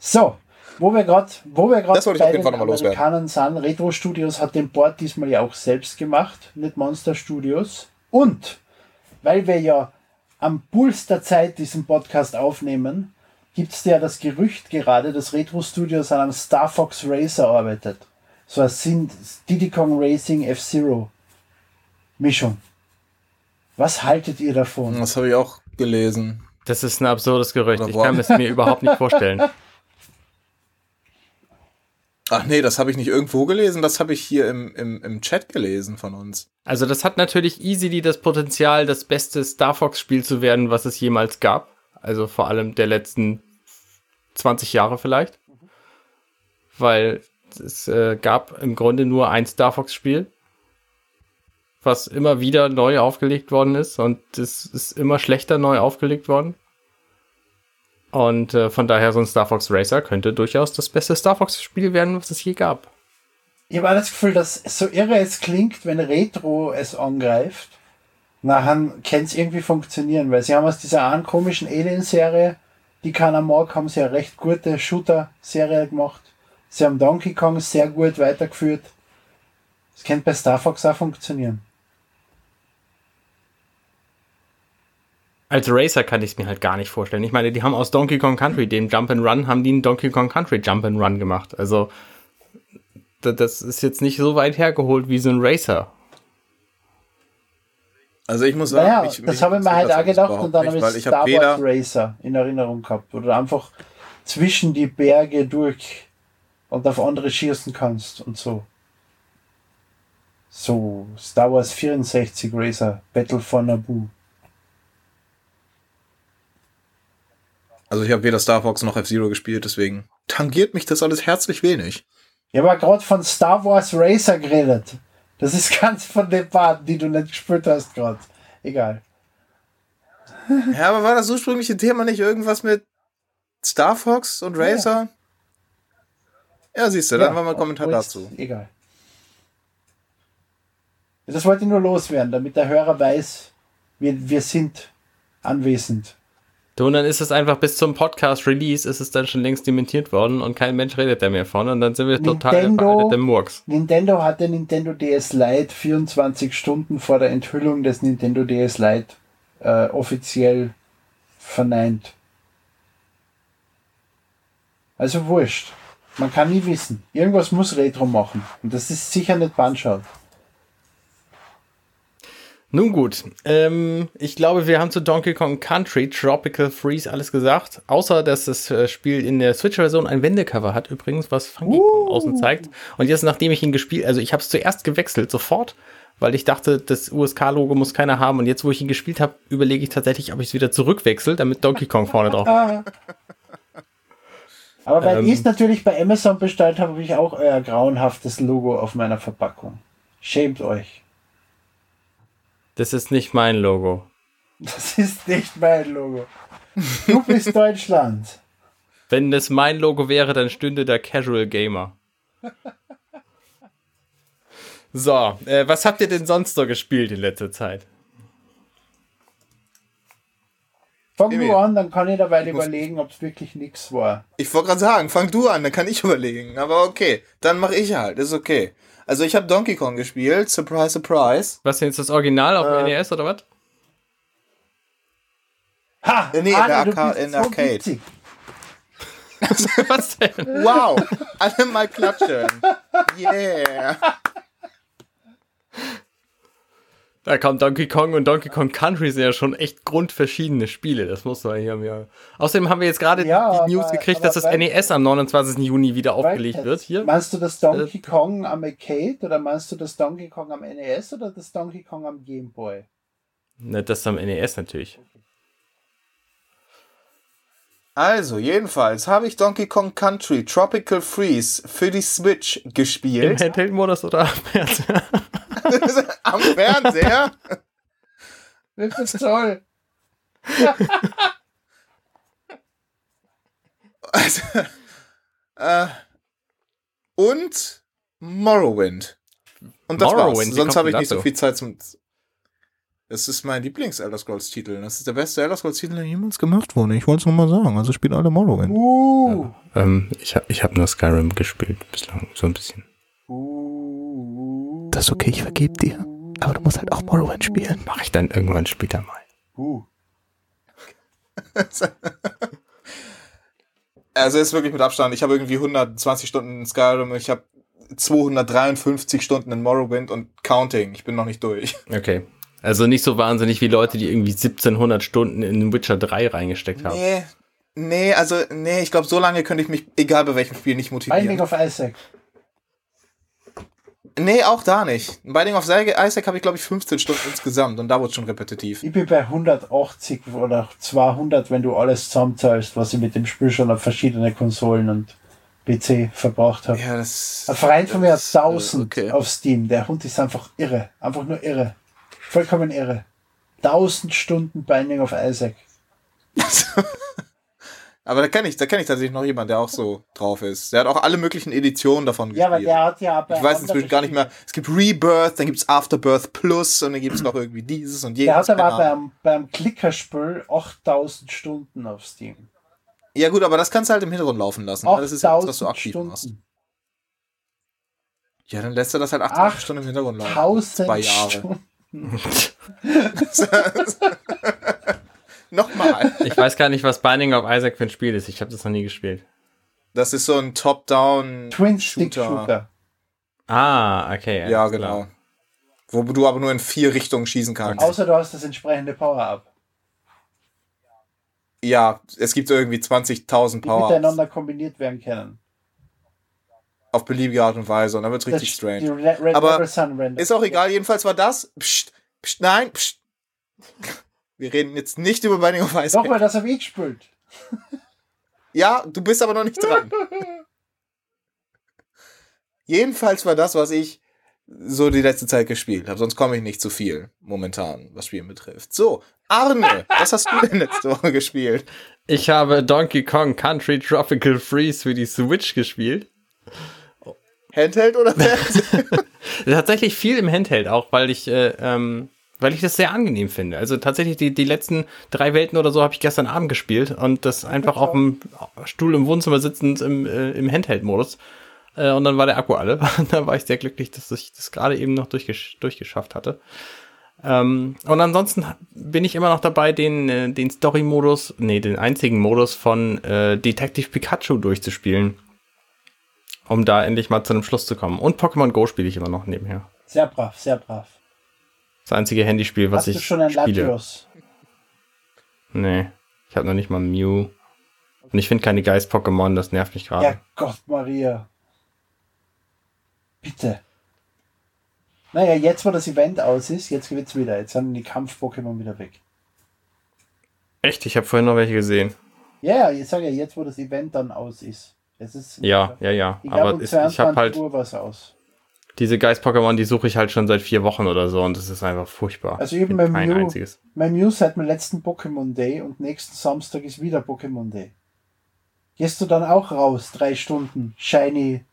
B: so, wo wir gerade wo wir gerade
C: bei den Amerikanern
B: sind, Retro Studios hat den Board diesmal ja auch selbst gemacht, nicht Monster Studios. Und weil wir ja am Puls der Zeit diesen Podcast aufnehmen, gibt es ja das Gerücht gerade, dass Retro Studios an einem Star Fox Racer arbeitet. So ein Diddy Kong Racing F-Zero Mischung. Was haltet ihr davon?
C: Das habe ich auch gelesen.
A: Das ist ein absurdes Gerücht. Ich kann es mir überhaupt nicht vorstellen.
C: Ach nee, das habe ich nicht irgendwo gelesen, das habe ich hier im, im, im Chat gelesen von uns.
A: Also das hat natürlich easily das Potenzial, das beste Star Fox-Spiel zu werden, was es jemals gab. Also vor allem der letzten 20 Jahre vielleicht. Weil es äh, gab im Grunde nur ein Star Fox-Spiel was immer wieder neu aufgelegt worden ist und es ist immer schlechter neu aufgelegt worden. Und äh, von daher so ein Star Fox Racer könnte durchaus das beste Star Fox Spiel werden, was es je gab.
B: Ich habe das Gefühl, dass so irre es klingt, wenn Retro es angreift, nachher kann es irgendwie funktionieren, weil sie haben aus dieser einen komischen Alien-Serie, die keiner mag, haben sie eine recht gute Shooter-Serie gemacht. Sie haben Donkey Kong sehr gut weitergeführt. Das könnte bei Star Fox auch funktionieren.
A: Als Racer kann ich es mir halt gar nicht vorstellen. Ich meine, die haben aus Donkey Kong Country, dem Jump and Run, haben die einen Donkey Kong Country Jump and Run gemacht. Also, das ist jetzt nicht so weit hergeholt wie so ein Racer.
C: Also ich muss sagen,
B: Naja,
C: mich,
B: das habe ich mir halt auch gedacht und dann habe ich
C: ich
B: Star
C: habe
B: Wars
C: weder,
B: Racer in Erinnerung gehabt, wo du einfach zwischen die Berge durch und auf andere schießen kannst und so. So, Star Wars 64 Racer, Battle for Naboo.
C: Also ich habe weder Star Fox noch F-Zero gespielt, deswegen tangiert mich das alles herzlich wenig.
B: Ich habe gerade von Star Wars Racer geredet. Das ist ganz von den Parten, die du nicht gespürt hast gerade. Egal.
C: Ja, aber war das ursprüngliche Thema nicht irgendwas mit Star Fox und Racer? Ja, siehst du, dann war mal ein Kommentar dazu.
B: Egal. Das wollte ich nur loswerden, damit der Hörer weiß, wir, wir sind anwesend.
A: Du, und dann ist es einfach bis zum Podcast-Release ist es dann schon längst dementiert worden und kein Mensch redet da mehr von und dann sind wir total
B: Nintendo-
A: veraltete Murks.
B: Nintendo hatte Nintendo DS Lite 24 Stunden vor der Enthüllung des Nintendo DS Lite äh, offiziell verneint. Also wurscht. Man kann nie wissen. Irgendwas muss Retro machen. Und das ist sicher nicht Bandschaut.
A: Nun gut, ähm, ich glaube, wir haben zu Donkey Kong Country Tropical Freeze alles gesagt. Außer, dass das äh, Spiel in der Switch-Version ein Wendecover hat, übrigens, was Funky von außen zeigt. Und jetzt, nachdem ich ihn gespielt, also ich habe es zuerst gewechselt, sofort, weil ich dachte, das USK-Logo muss keiner haben. Und jetzt, wo ich ihn gespielt habe, überlege ich tatsächlich, ob ich es wieder zurückwechsel, damit Donkey Kong vorne drauf ist.
B: Aber weil
A: Ähm.
B: ich es natürlich bei Amazon bestellt habe, habe ich auch euer grauenhaftes Logo auf meiner Verpackung. Schämt euch.
A: Das ist nicht mein Logo.
B: Das ist nicht mein Logo. Du bist Deutschland.
A: Wenn das mein Logo wäre, dann stünde da Casual Gamer. So, äh, was habt ihr denn sonst so gespielt in letzter Zeit?
B: Fang
C: Emil.
B: du an, dann kann ich dabei
C: muss-
B: überlegen, ob es wirklich nichts war.
C: Ich wollte gerade sagen, fang du an, dann kann ich überlegen. Aber okay, dann mache ich halt, ist okay. Also ich habe Donkey Kong gespielt, surprise, surprise.
A: Was denn jetzt das Original auf dem
C: Äh.
A: NES oder was?
B: Ha!
C: Äh, nee, in
B: Arne,
C: der
B: du
C: Arca- in der
B: so
C: Arcade.
B: witzig.
A: was denn?
C: Wow, alle mal klatschen. Yeah.
A: Da kommt Donkey Kong und Donkey Kong Country sind ja schon echt grundverschiedene Spiele. Das muss man hier mir. Außerdem haben wir jetzt gerade
B: Ja,
A: die News
B: aber-
A: gekriegt,
B: aber
A: dass das NES am 29. Juni wieder aufgelegt wird. Hier.
B: Meinst du das Donkey
A: Äh,
B: Kong am Arcade oder meinst du das Donkey Kong am NES oder das Donkey Kong am Game Boy?
A: Ne, das am NES natürlich.
C: Also, jedenfalls habe ich Donkey Kong Country Tropical Freeze für die Switch
A: Im
C: gespielt.
A: Handheld-Modus oder am Fernseher?
C: Am Fernseher.
B: Das ist toll.
C: Also, äh, und Morrowind. Und das
A: Morrowind,
C: war's. Sonst habe ich nicht so viel Zeit zum. Das ist mein Lieblings-Elder Scrolls-Titel. Das ist der beste Elder Scrolls-Titel, der jemals gemacht wurde. Ich wollte es nur mal sagen. Also spielen alle Morrowind.
B: Uh.
A: ähm, ich habe ich hab nur Skyrim gespielt bislang, so ein bisschen.
B: Uh.
C: Das ist okay, ich vergeb dir. Aber du musst halt auch Morrowind spielen.
A: Mache ich dann irgendwann später mal.
B: Uh.
C: Also ist wirklich mit Abstand. Ich habe irgendwie 120 Stunden in Skyrim. Ich habe 253 Stunden in Morrowind und Counting. Ich bin noch nicht durch.
A: Okay. Also nicht so wahnsinnig wie Leute, die irgendwie 1700 Stunden in Witcher 3 reingesteckt haben.
C: Nee. Nee, also, nee, ich glaube, so lange könnte ich mich, egal bei welchem Spiel, nicht motivieren.
B: Binding of Isaac.
C: Nee, auch da nicht. Bei Binding of Isaac habe ich, glaube ich, 15 Stunden insgesamt und da wurde es schon repetitiv.
B: Ich bin bei 180 oder 200, wenn du alles zusammenzahlst, was ich mit dem Spiel schon auf verschiedene Konsolen und PC verbraucht habe.
C: Ja, das.
B: Ein Verein von mir hat
C: das, äh,
B: 1000
C: okay.
B: auf Steam. Der Hund ist einfach irre. Einfach nur irre. Vollkommen irre. 1000 Stunden Binding of Isaac.
C: Aber da kenne ich, da kenne ich tatsächlich noch jemanden, der auch so drauf ist. Der hat auch alle möglichen Editionen davon
B: Ja, aber
C: gespielt.
B: der hat ja.
C: ich weiß inzwischen gar nicht mehr. Es gibt Rebirth, dann gibt's Afterbirth Plus und dann gibt's noch irgendwie dieses und jenes.
B: Der hat aber beim, beim Klickerspiel 8000 Stunden auf Steam.
C: Ja gut, aber das kannst du halt im Hintergrund laufen lassen. ne? Das ist ja nichts, was
B: 8000
C: du aktiv machst.
B: Stunden.
C: Ja, dann lässt er das halt 80 Stunden im Hintergrund laufen. Zwei
B: 1000
C: Jahre.
B: Stunden.
C: Nochmal.
A: Ich weiß gar nicht, was Binding of Isaac für ein Spiel ist. Ich habe das noch nie gespielt.
C: Das ist so ein Top-Down
B: Twin Stick
C: Shooter.
B: Shooter.
A: Ah, okay.
C: Ja,
A: klar.
C: genau. Wo du aber nur in vier Richtungen schießen kannst.
B: Außer du hast das entsprechende Power-Up.
C: Ja, es gibt irgendwie 20.000
B: Die
C: Power
B: miteinander kombiniert werden können.
C: Auf beliebige Art und Weise und dann wird's richtig
B: Das-
C: strange.
B: Die Red, Red
C: Aber. Ist auch egal, jedenfalls war das. Psst, psst, nein, psst. Wir reden jetzt nicht über Binding of
B: Doch,
C: Isaac.
B: weil das habe ich gespielt.
C: Ja, du bist aber noch nicht dran. Jedenfalls war das, was ich so die letzte Zeit gespielt habe. Sonst komme ich nicht zu viel momentan, was Spielen betrifft. So, Arne, was hast du denn letzte Woche gespielt?
A: Ich habe Donkey Kong Country Tropical Freeze für die Switch gespielt.
C: Handheld oder?
A: Tatsächlich viel im Handheld auch, weil ich, äh, ähm, weil ich das sehr angenehm finde. Also tatsächlich die, die letzten drei Welten oder so habe ich gestern Abend gespielt und das einfach auf dem Stuhl im Wohnzimmer sitzend im, äh, im Handheld-Modus. Äh, und dann war der Akku alle. Und da war ich sehr glücklich, dass ich das gerade eben noch durchgesch durchgeschafft hatte. Ähm, und ansonsten bin ich immer noch dabei, den, äh, den Story-Modus, nee, den einzigen Modus von äh, Detective Pikachu durchzuspielen. Um da endlich mal zu einem Schluss zu kommen. Und Pokémon Go spiele ich immer noch nebenher.
B: Sehr brav, sehr brav.
A: Das einzige Handyspiel, was
B: Hast
A: ich
B: du schon ein
A: spiele.
B: Latios?
A: Nee, ich habe noch nicht mal Mew. Und ich finde keine Geist-Pokémon, das nervt mich gerade.
B: Ja, Gott, Maria. Bitte. Naja, jetzt, wo das Event aus ist, jetzt wird's wieder. Jetzt sind die Kampf-Pokémon wieder weg.
A: Echt? Ich habe vorhin noch welche gesehen.
B: Ja, ja, ich sage ja, jetzt, wo das Event dann aus ist. Es ist
A: Ja, ja, ja.
B: Ich
A: Aber ist, ich habe
B: 22
A: halt
B: Uhr was aus.
A: diese Geist-Pokémon, die suche ich halt schon seit vier Wochen oder so und das ist einfach furchtbar.
B: Also eben
A: find kein
B: Mew,
A: einziges.
B: mein Mew seit dem letzten Pokémon Day und nächsten Samstag ist wieder Pokémon Day. Gehst du dann auch raus, drei Stunden, Shiny,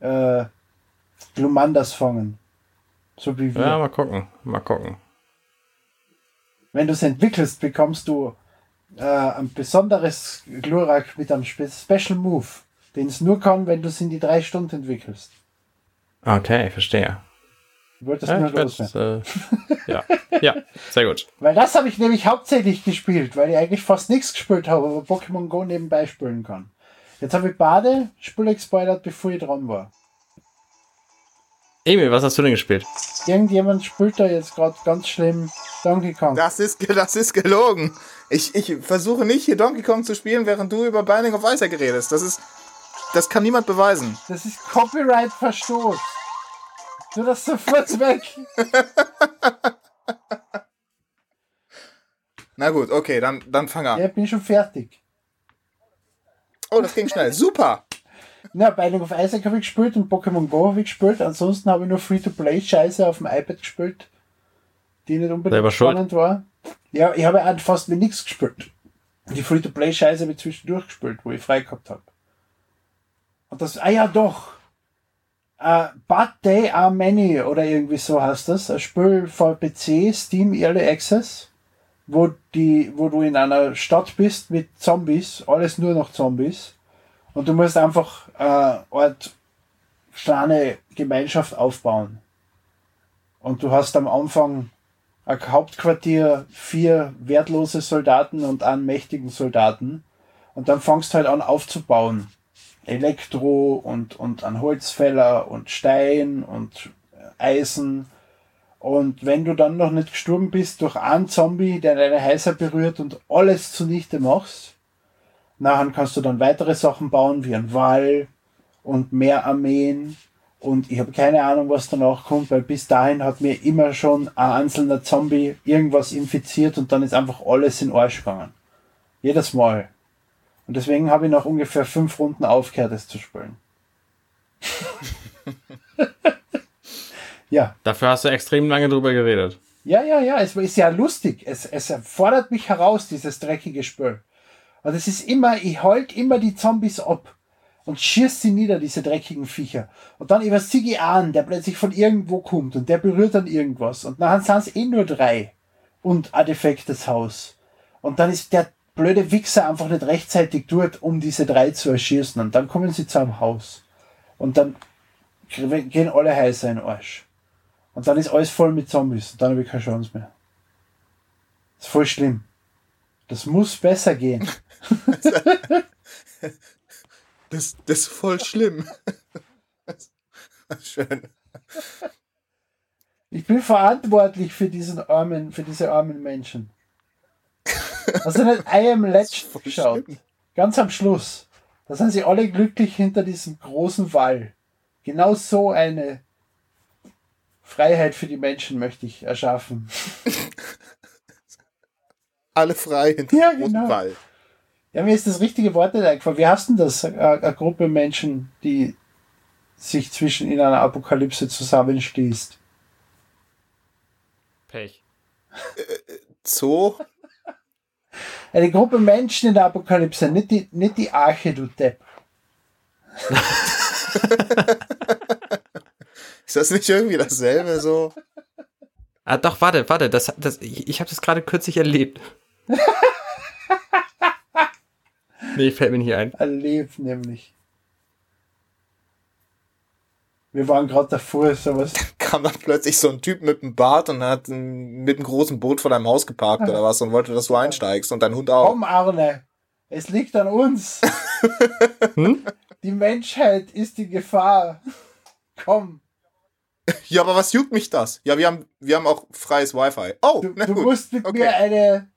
B: äh, Glumandas fangen. So wie wir.
A: Ja, mal gucken, mal gucken.
B: Wenn du es entwickelst, bekommst du äh, ein besonderes Glurak mit einem Spe Special Move, den es nur kann, wenn du es in die drei Stunden entwickelst.
A: Okay, verstehe.
B: Du wolltest
A: Ja,
B: nur
A: ich
B: loswerden.
A: werd, äh, ja, ja, sehr gut.
B: Weil das habe ich nämlich hauptsächlich gespielt, weil ich eigentlich fast nichts gespielt habe, aber Pokémon Go nebenbei spielen kann. Jetzt habe ich Bade Spiele gespoilert, bevor ich dran war.
A: Emil, was hast du denn gespielt?
B: Irgendjemand spielt da jetzt gerade ganz schlimm Donkey Kong.
C: Das ist, das ist gelogen. Ich, ich versuche nicht hier Donkey Kong zu spielen, während du über Binding of Isaac redest. Das ist, das kann niemand beweisen.
B: Das ist Copyright-Verstoß. Tu das sofort weg.
C: Na gut, okay, dann, dann fang an.
B: Ja, ich bin schon fertig.
C: Oh, das ging schnell. Super.
B: Na, Binding of Isaac habe ich gespielt und Pokémon Go habe ich gespielt. Ansonsten habe ich nur Free-to-Play-Scheiße auf dem iPad gespielt, die nicht unbedingt
A: Selber schuld.
B: spannend war. Ja, ich habe ja fast wie nichts gespielt. Die Free-to-Play-Scheiße habe ich zwischendurch gespielt, wo ich frei gehabt habe. Und das, ah ja, doch. Uh, But They Are Many oder irgendwie so heißt das. Ein Spiel für PC, Steam Early Access, wo, die, wo du in einer Stadt bist mit Zombies, alles nur noch Zombies. Und du musst einfach äh, Art kleine Gemeinschaft aufbauen. Und du hast am Anfang Hauptquartier, vier wertlose Soldaten und einen mächtigen Soldaten. Und dann fangst du halt an aufzubauen. Elektro und, und an Holzfäller und Stein und Eisen. Und wenn du dann noch nicht gestorben bist durch einen Zombie, der deine Häuser berührt und alles zunichte machst, nachher kannst du dann weitere Sachen bauen, wie ein Wall und mehr Armeen. Und ich habe keine Ahnung, was danach kommt, weil bis dahin hat mir immer schon ein einzelner Zombie irgendwas infiziert und dann ist einfach alles in Arsch gegangen. Jedes Mal. Und deswegen habe ich nach ungefähr fünf Runden aufgehört, es zu spielen. ja,
A: Dafür hast du extrem lange drüber geredet.
B: ja, ja, ja, es ist ja lustig. Es, es fordert mich heraus, dieses dreckige Spiel. Und es ist immer, ich halt immer die Zombies ab und schießt sie nieder, diese dreckigen Viecher. Und dann über Sigi an, der plötzlich von irgendwo kommt und der berührt dann irgendwas. Und nachher sind es eh nur drei und ein defektes Haus. Und dann ist der blöde Wichser einfach nicht rechtzeitig dort, um diese drei zu erschießen. Und dann kommen sie zu einem Haus. Und dann gehen alle Häuser in den Arsch. Und dann ist alles voll mit Zombies. Und dann habe ich keine Chance mehr. Das ist voll schlimm. Das muss besser gehen.
C: Das, das ist voll schlimm. Schön.
B: Ich bin verantwortlich für diesen armen, für diese armen Menschen. Hast du nicht I Am Legend geschaut? Schlimm. Ganz am Schluss. Da sind sie alle glücklich hinter diesem großen Wall. Genau so eine Freiheit für die Menschen möchte ich erschaffen.
C: Alle frei hinter
B: ja,
C: dem großen
B: genau.
C: Wall.
B: Ja, mir ist das richtige Wort nicht eingefallen. Wie hast du das? Eine Gruppe Menschen, die sich zwischen in einer Apokalypse zusammenschließt.
A: Pech.
C: Zoo?
B: Eine Gruppe Menschen in der Apokalypse, nicht die, nicht die Arche, du Depp.
C: ist das nicht irgendwie dasselbe so?
A: Ah, doch, warte, warte, das, das, ich, ich habe das gerade kürzlich erlebt. nee, fällt mir nicht ein.
B: Erlebt nämlich. Wir waren gerade davor, sowas.
C: Kam dann plötzlich so ein Typ mit einem Bart und hat ein, mit einem großen Boot vor deinem Haus geparkt oder was und wollte, dass du einsteigst und dein Hund auch.
B: Komm, Arne, es liegt an uns.
A: Hm?
B: Die Menschheit ist die Gefahr. Komm.
C: Ja, aber was juckt mich das? Ja, wir haben, wir haben auch freies Wi-Fi. Oh,
B: Du,
C: na
B: du
C: gut.
B: musst mit
C: Okay.
B: mir eine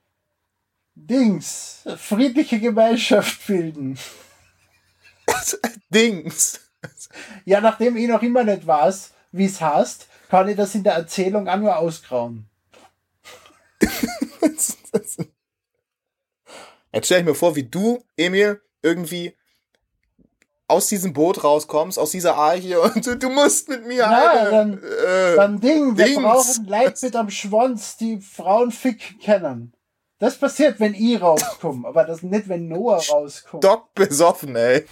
B: Dings, friedliche Gemeinschaft bilden.
C: Dings.
B: Ja, nachdem ich noch immer nicht weiß, wie es heißt, kann ich das in der Erzählung auch nur ausgrauen.
C: Jetzt stell ich mir vor, wie du, Emil, irgendwie aus diesem Boot rauskommst, aus dieser Arche und du, du musst mit mir
B: Na,
C: eine,
B: dann-
C: äh,
B: Dann Ding, wir
C: Dings.
B: brauchen Leute mit am Schwanz, die Frauen ficken können. Das passiert, wenn ich rauskomme, aber das nicht, wenn Noah rauskommt.
C: Doc besoffen, ey.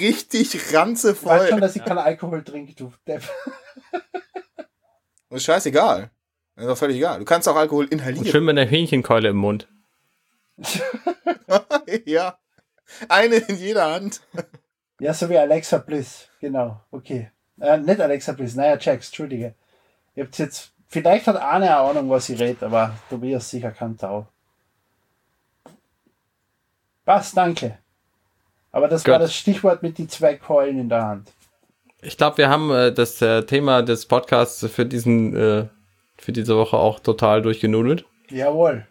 C: Richtig
B: Ich weiß schon,
C: ranzevoll.
B: dass ich keinen Alkohol trinke, du Depp.
C: Ist scheißegal. Ist doch völlig egal. Du kannst auch Alkohol
A: Und
C: inhalieren.
A: schön mit einer Hähnchenkeule im Mund.
C: ja. Eine in jeder Hand.
B: Ja, so wie Alexa Bliss, genau, okay. Äh, nicht Alexa Bliss, naja, Jax, Entschuldige. Ihr habt jetzt, vielleicht hat eine Ahnung, was ich rede, aber Tobias sicher kann auch. Passt, danke. Aber das war
A: Gut.
B: das Stichwort mit die zwei Keulen in der Hand.
A: Ich glaube, wir haben äh, das äh, Thema des Podcasts für diesen, äh, für diese Woche auch total durchgenudelt.
B: Jawohl.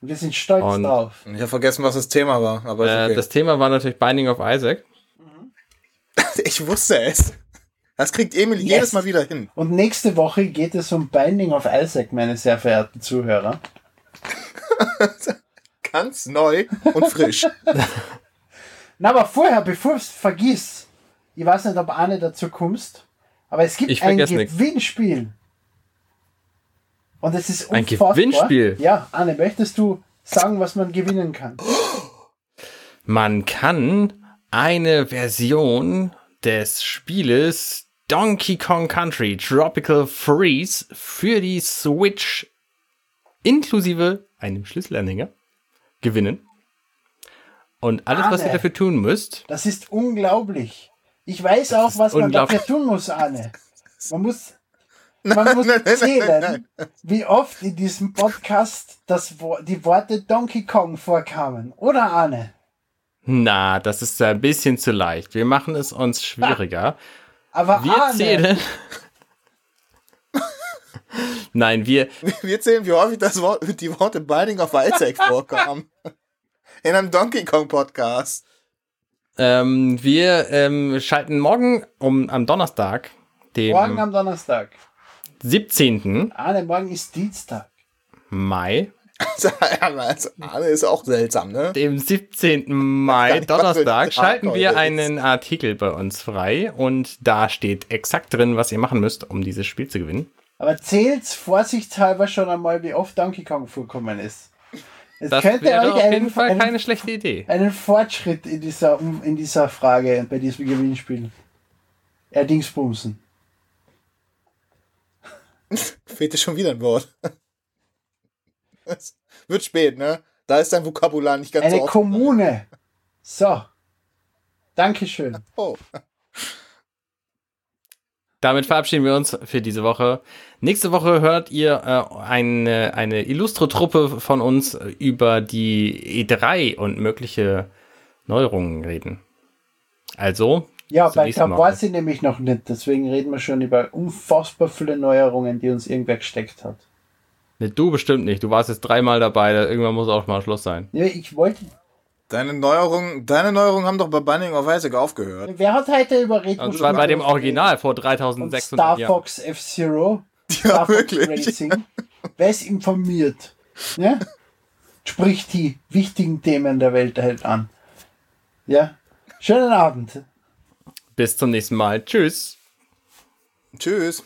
B: Und wir sind stolz
A: Und-
B: drauf.
C: Ich habe vergessen, was das Thema war. Aber
A: Äh,
C: okay.
A: das Thema war natürlich Binding of Isaac.
C: ich wusste es. Das kriegt Emil
B: Yes.
C: jedes Mal wieder hin.
B: Und nächste Woche geht es um Binding of Isaac, meine sehr verehrten Zuhörer.
C: Ganz neu und frisch.
B: Na, aber vorher, bevor es vergiss, ich weiß nicht, ob Arne dazu kommst, aber es gibt
A: Ich
B: ein
A: nix.
B: Gewinnspiel. Und es ist
A: Ein
B: unfassbar.
A: Gewinnspiel?
B: Ja, Arne, möchtest du sagen, was man gewinnen kann?
A: Man kann eine Version des Spieles Donkey Kong Country Tropical Freeze für die Switch inklusive einem Schlüsselanhänger gewinnen. Und alles, was ihr
B: Arne.
A: dafür tun müsst,
B: Das ist unglaublich. Ich weiß auch, was man dafür tun muss, Arne. Man muss, man muss
C: nein, nein,
B: zählen,
C: nein,
B: wie oft in diesem Podcast das, die Worte Donkey Kong vorkamen. Oder, Arne?
A: na, das ist ein bisschen zu leicht. Wir machen es uns schwieriger.
B: Aber
A: Wir
B: Arne,
A: zählen. Nein, wir,
C: Wir zählen, wie häufig das Wort, die Worte Binding of Isaac vorkamen. In einem Donkey Kong Podcast.
A: ähm, wir ähm, schalten morgen um am Donnerstag, dem
B: morgen am Donnerstag.
A: 17.
B: Arne, morgen ist Dienstag.
A: Mai,
C: Also, also, Arne ist auch seltsam, ne?
A: dem 17. Mai, Donnerstag,
C: Tag
A: schalten wir einen Artikel bei uns frei und da steht exakt drin, was ihr machen müsst, um dieses Spiel zu gewinnen.
B: Aber zählt vorsichtshalber schon einmal, wie oft Donkey Kong vorkommen ist. Es
A: Das
B: könnte
A: wäre
B: euch
A: auf jeden
B: einen,
A: Fall
B: einen,
A: keine schlechte Idee.
B: einen Fortschritt in dieser, in dieser Frage, bei diesem Gewinnspiel. Erdingsbumsen.
C: Fehlt dir schon wieder ein Wort. Es wird spät, ne? Da ist dein Vokabular nicht ganz
B: Eine
C: so offen.
B: Kommune. So. Dankeschön.
C: Oh.
A: Damit verabschieden wir uns für diese Woche. Nächste Woche hört ihr äh, eine, eine illustre Truppe von uns über die E3 und mögliche Neuerungen reden. Also,
B: Ja, bei
A: Mal.
B: war sie nämlich noch nicht. Deswegen reden wir schon über unfassbar viele Neuerungen, die uns irgendwer gesteckt hat.
A: Ne, du bestimmt nicht. Du warst jetzt dreimal dabei. Da, irgendwann muss auch mal Schluss sein.
B: Ja, ich wollte.
C: Deine Neuerungen, deine Neuerungen haben doch bei Binding of Isaac aufgehört.
B: Wer hat heute über Retro
A: Und zwar bei dem Original vor
B: und
A: 3600
B: Star
A: Jahren.
B: Fox F-Zero?
C: Ja,
B: Star Fox
C: wirklich.
B: Racing? Wer ist informiert? Ja? Spricht die wichtigen Themen der Welt halt an. Ja? Schönen Abend.
A: Bis zum nächsten Mal. Tschüss.
C: Tschüss.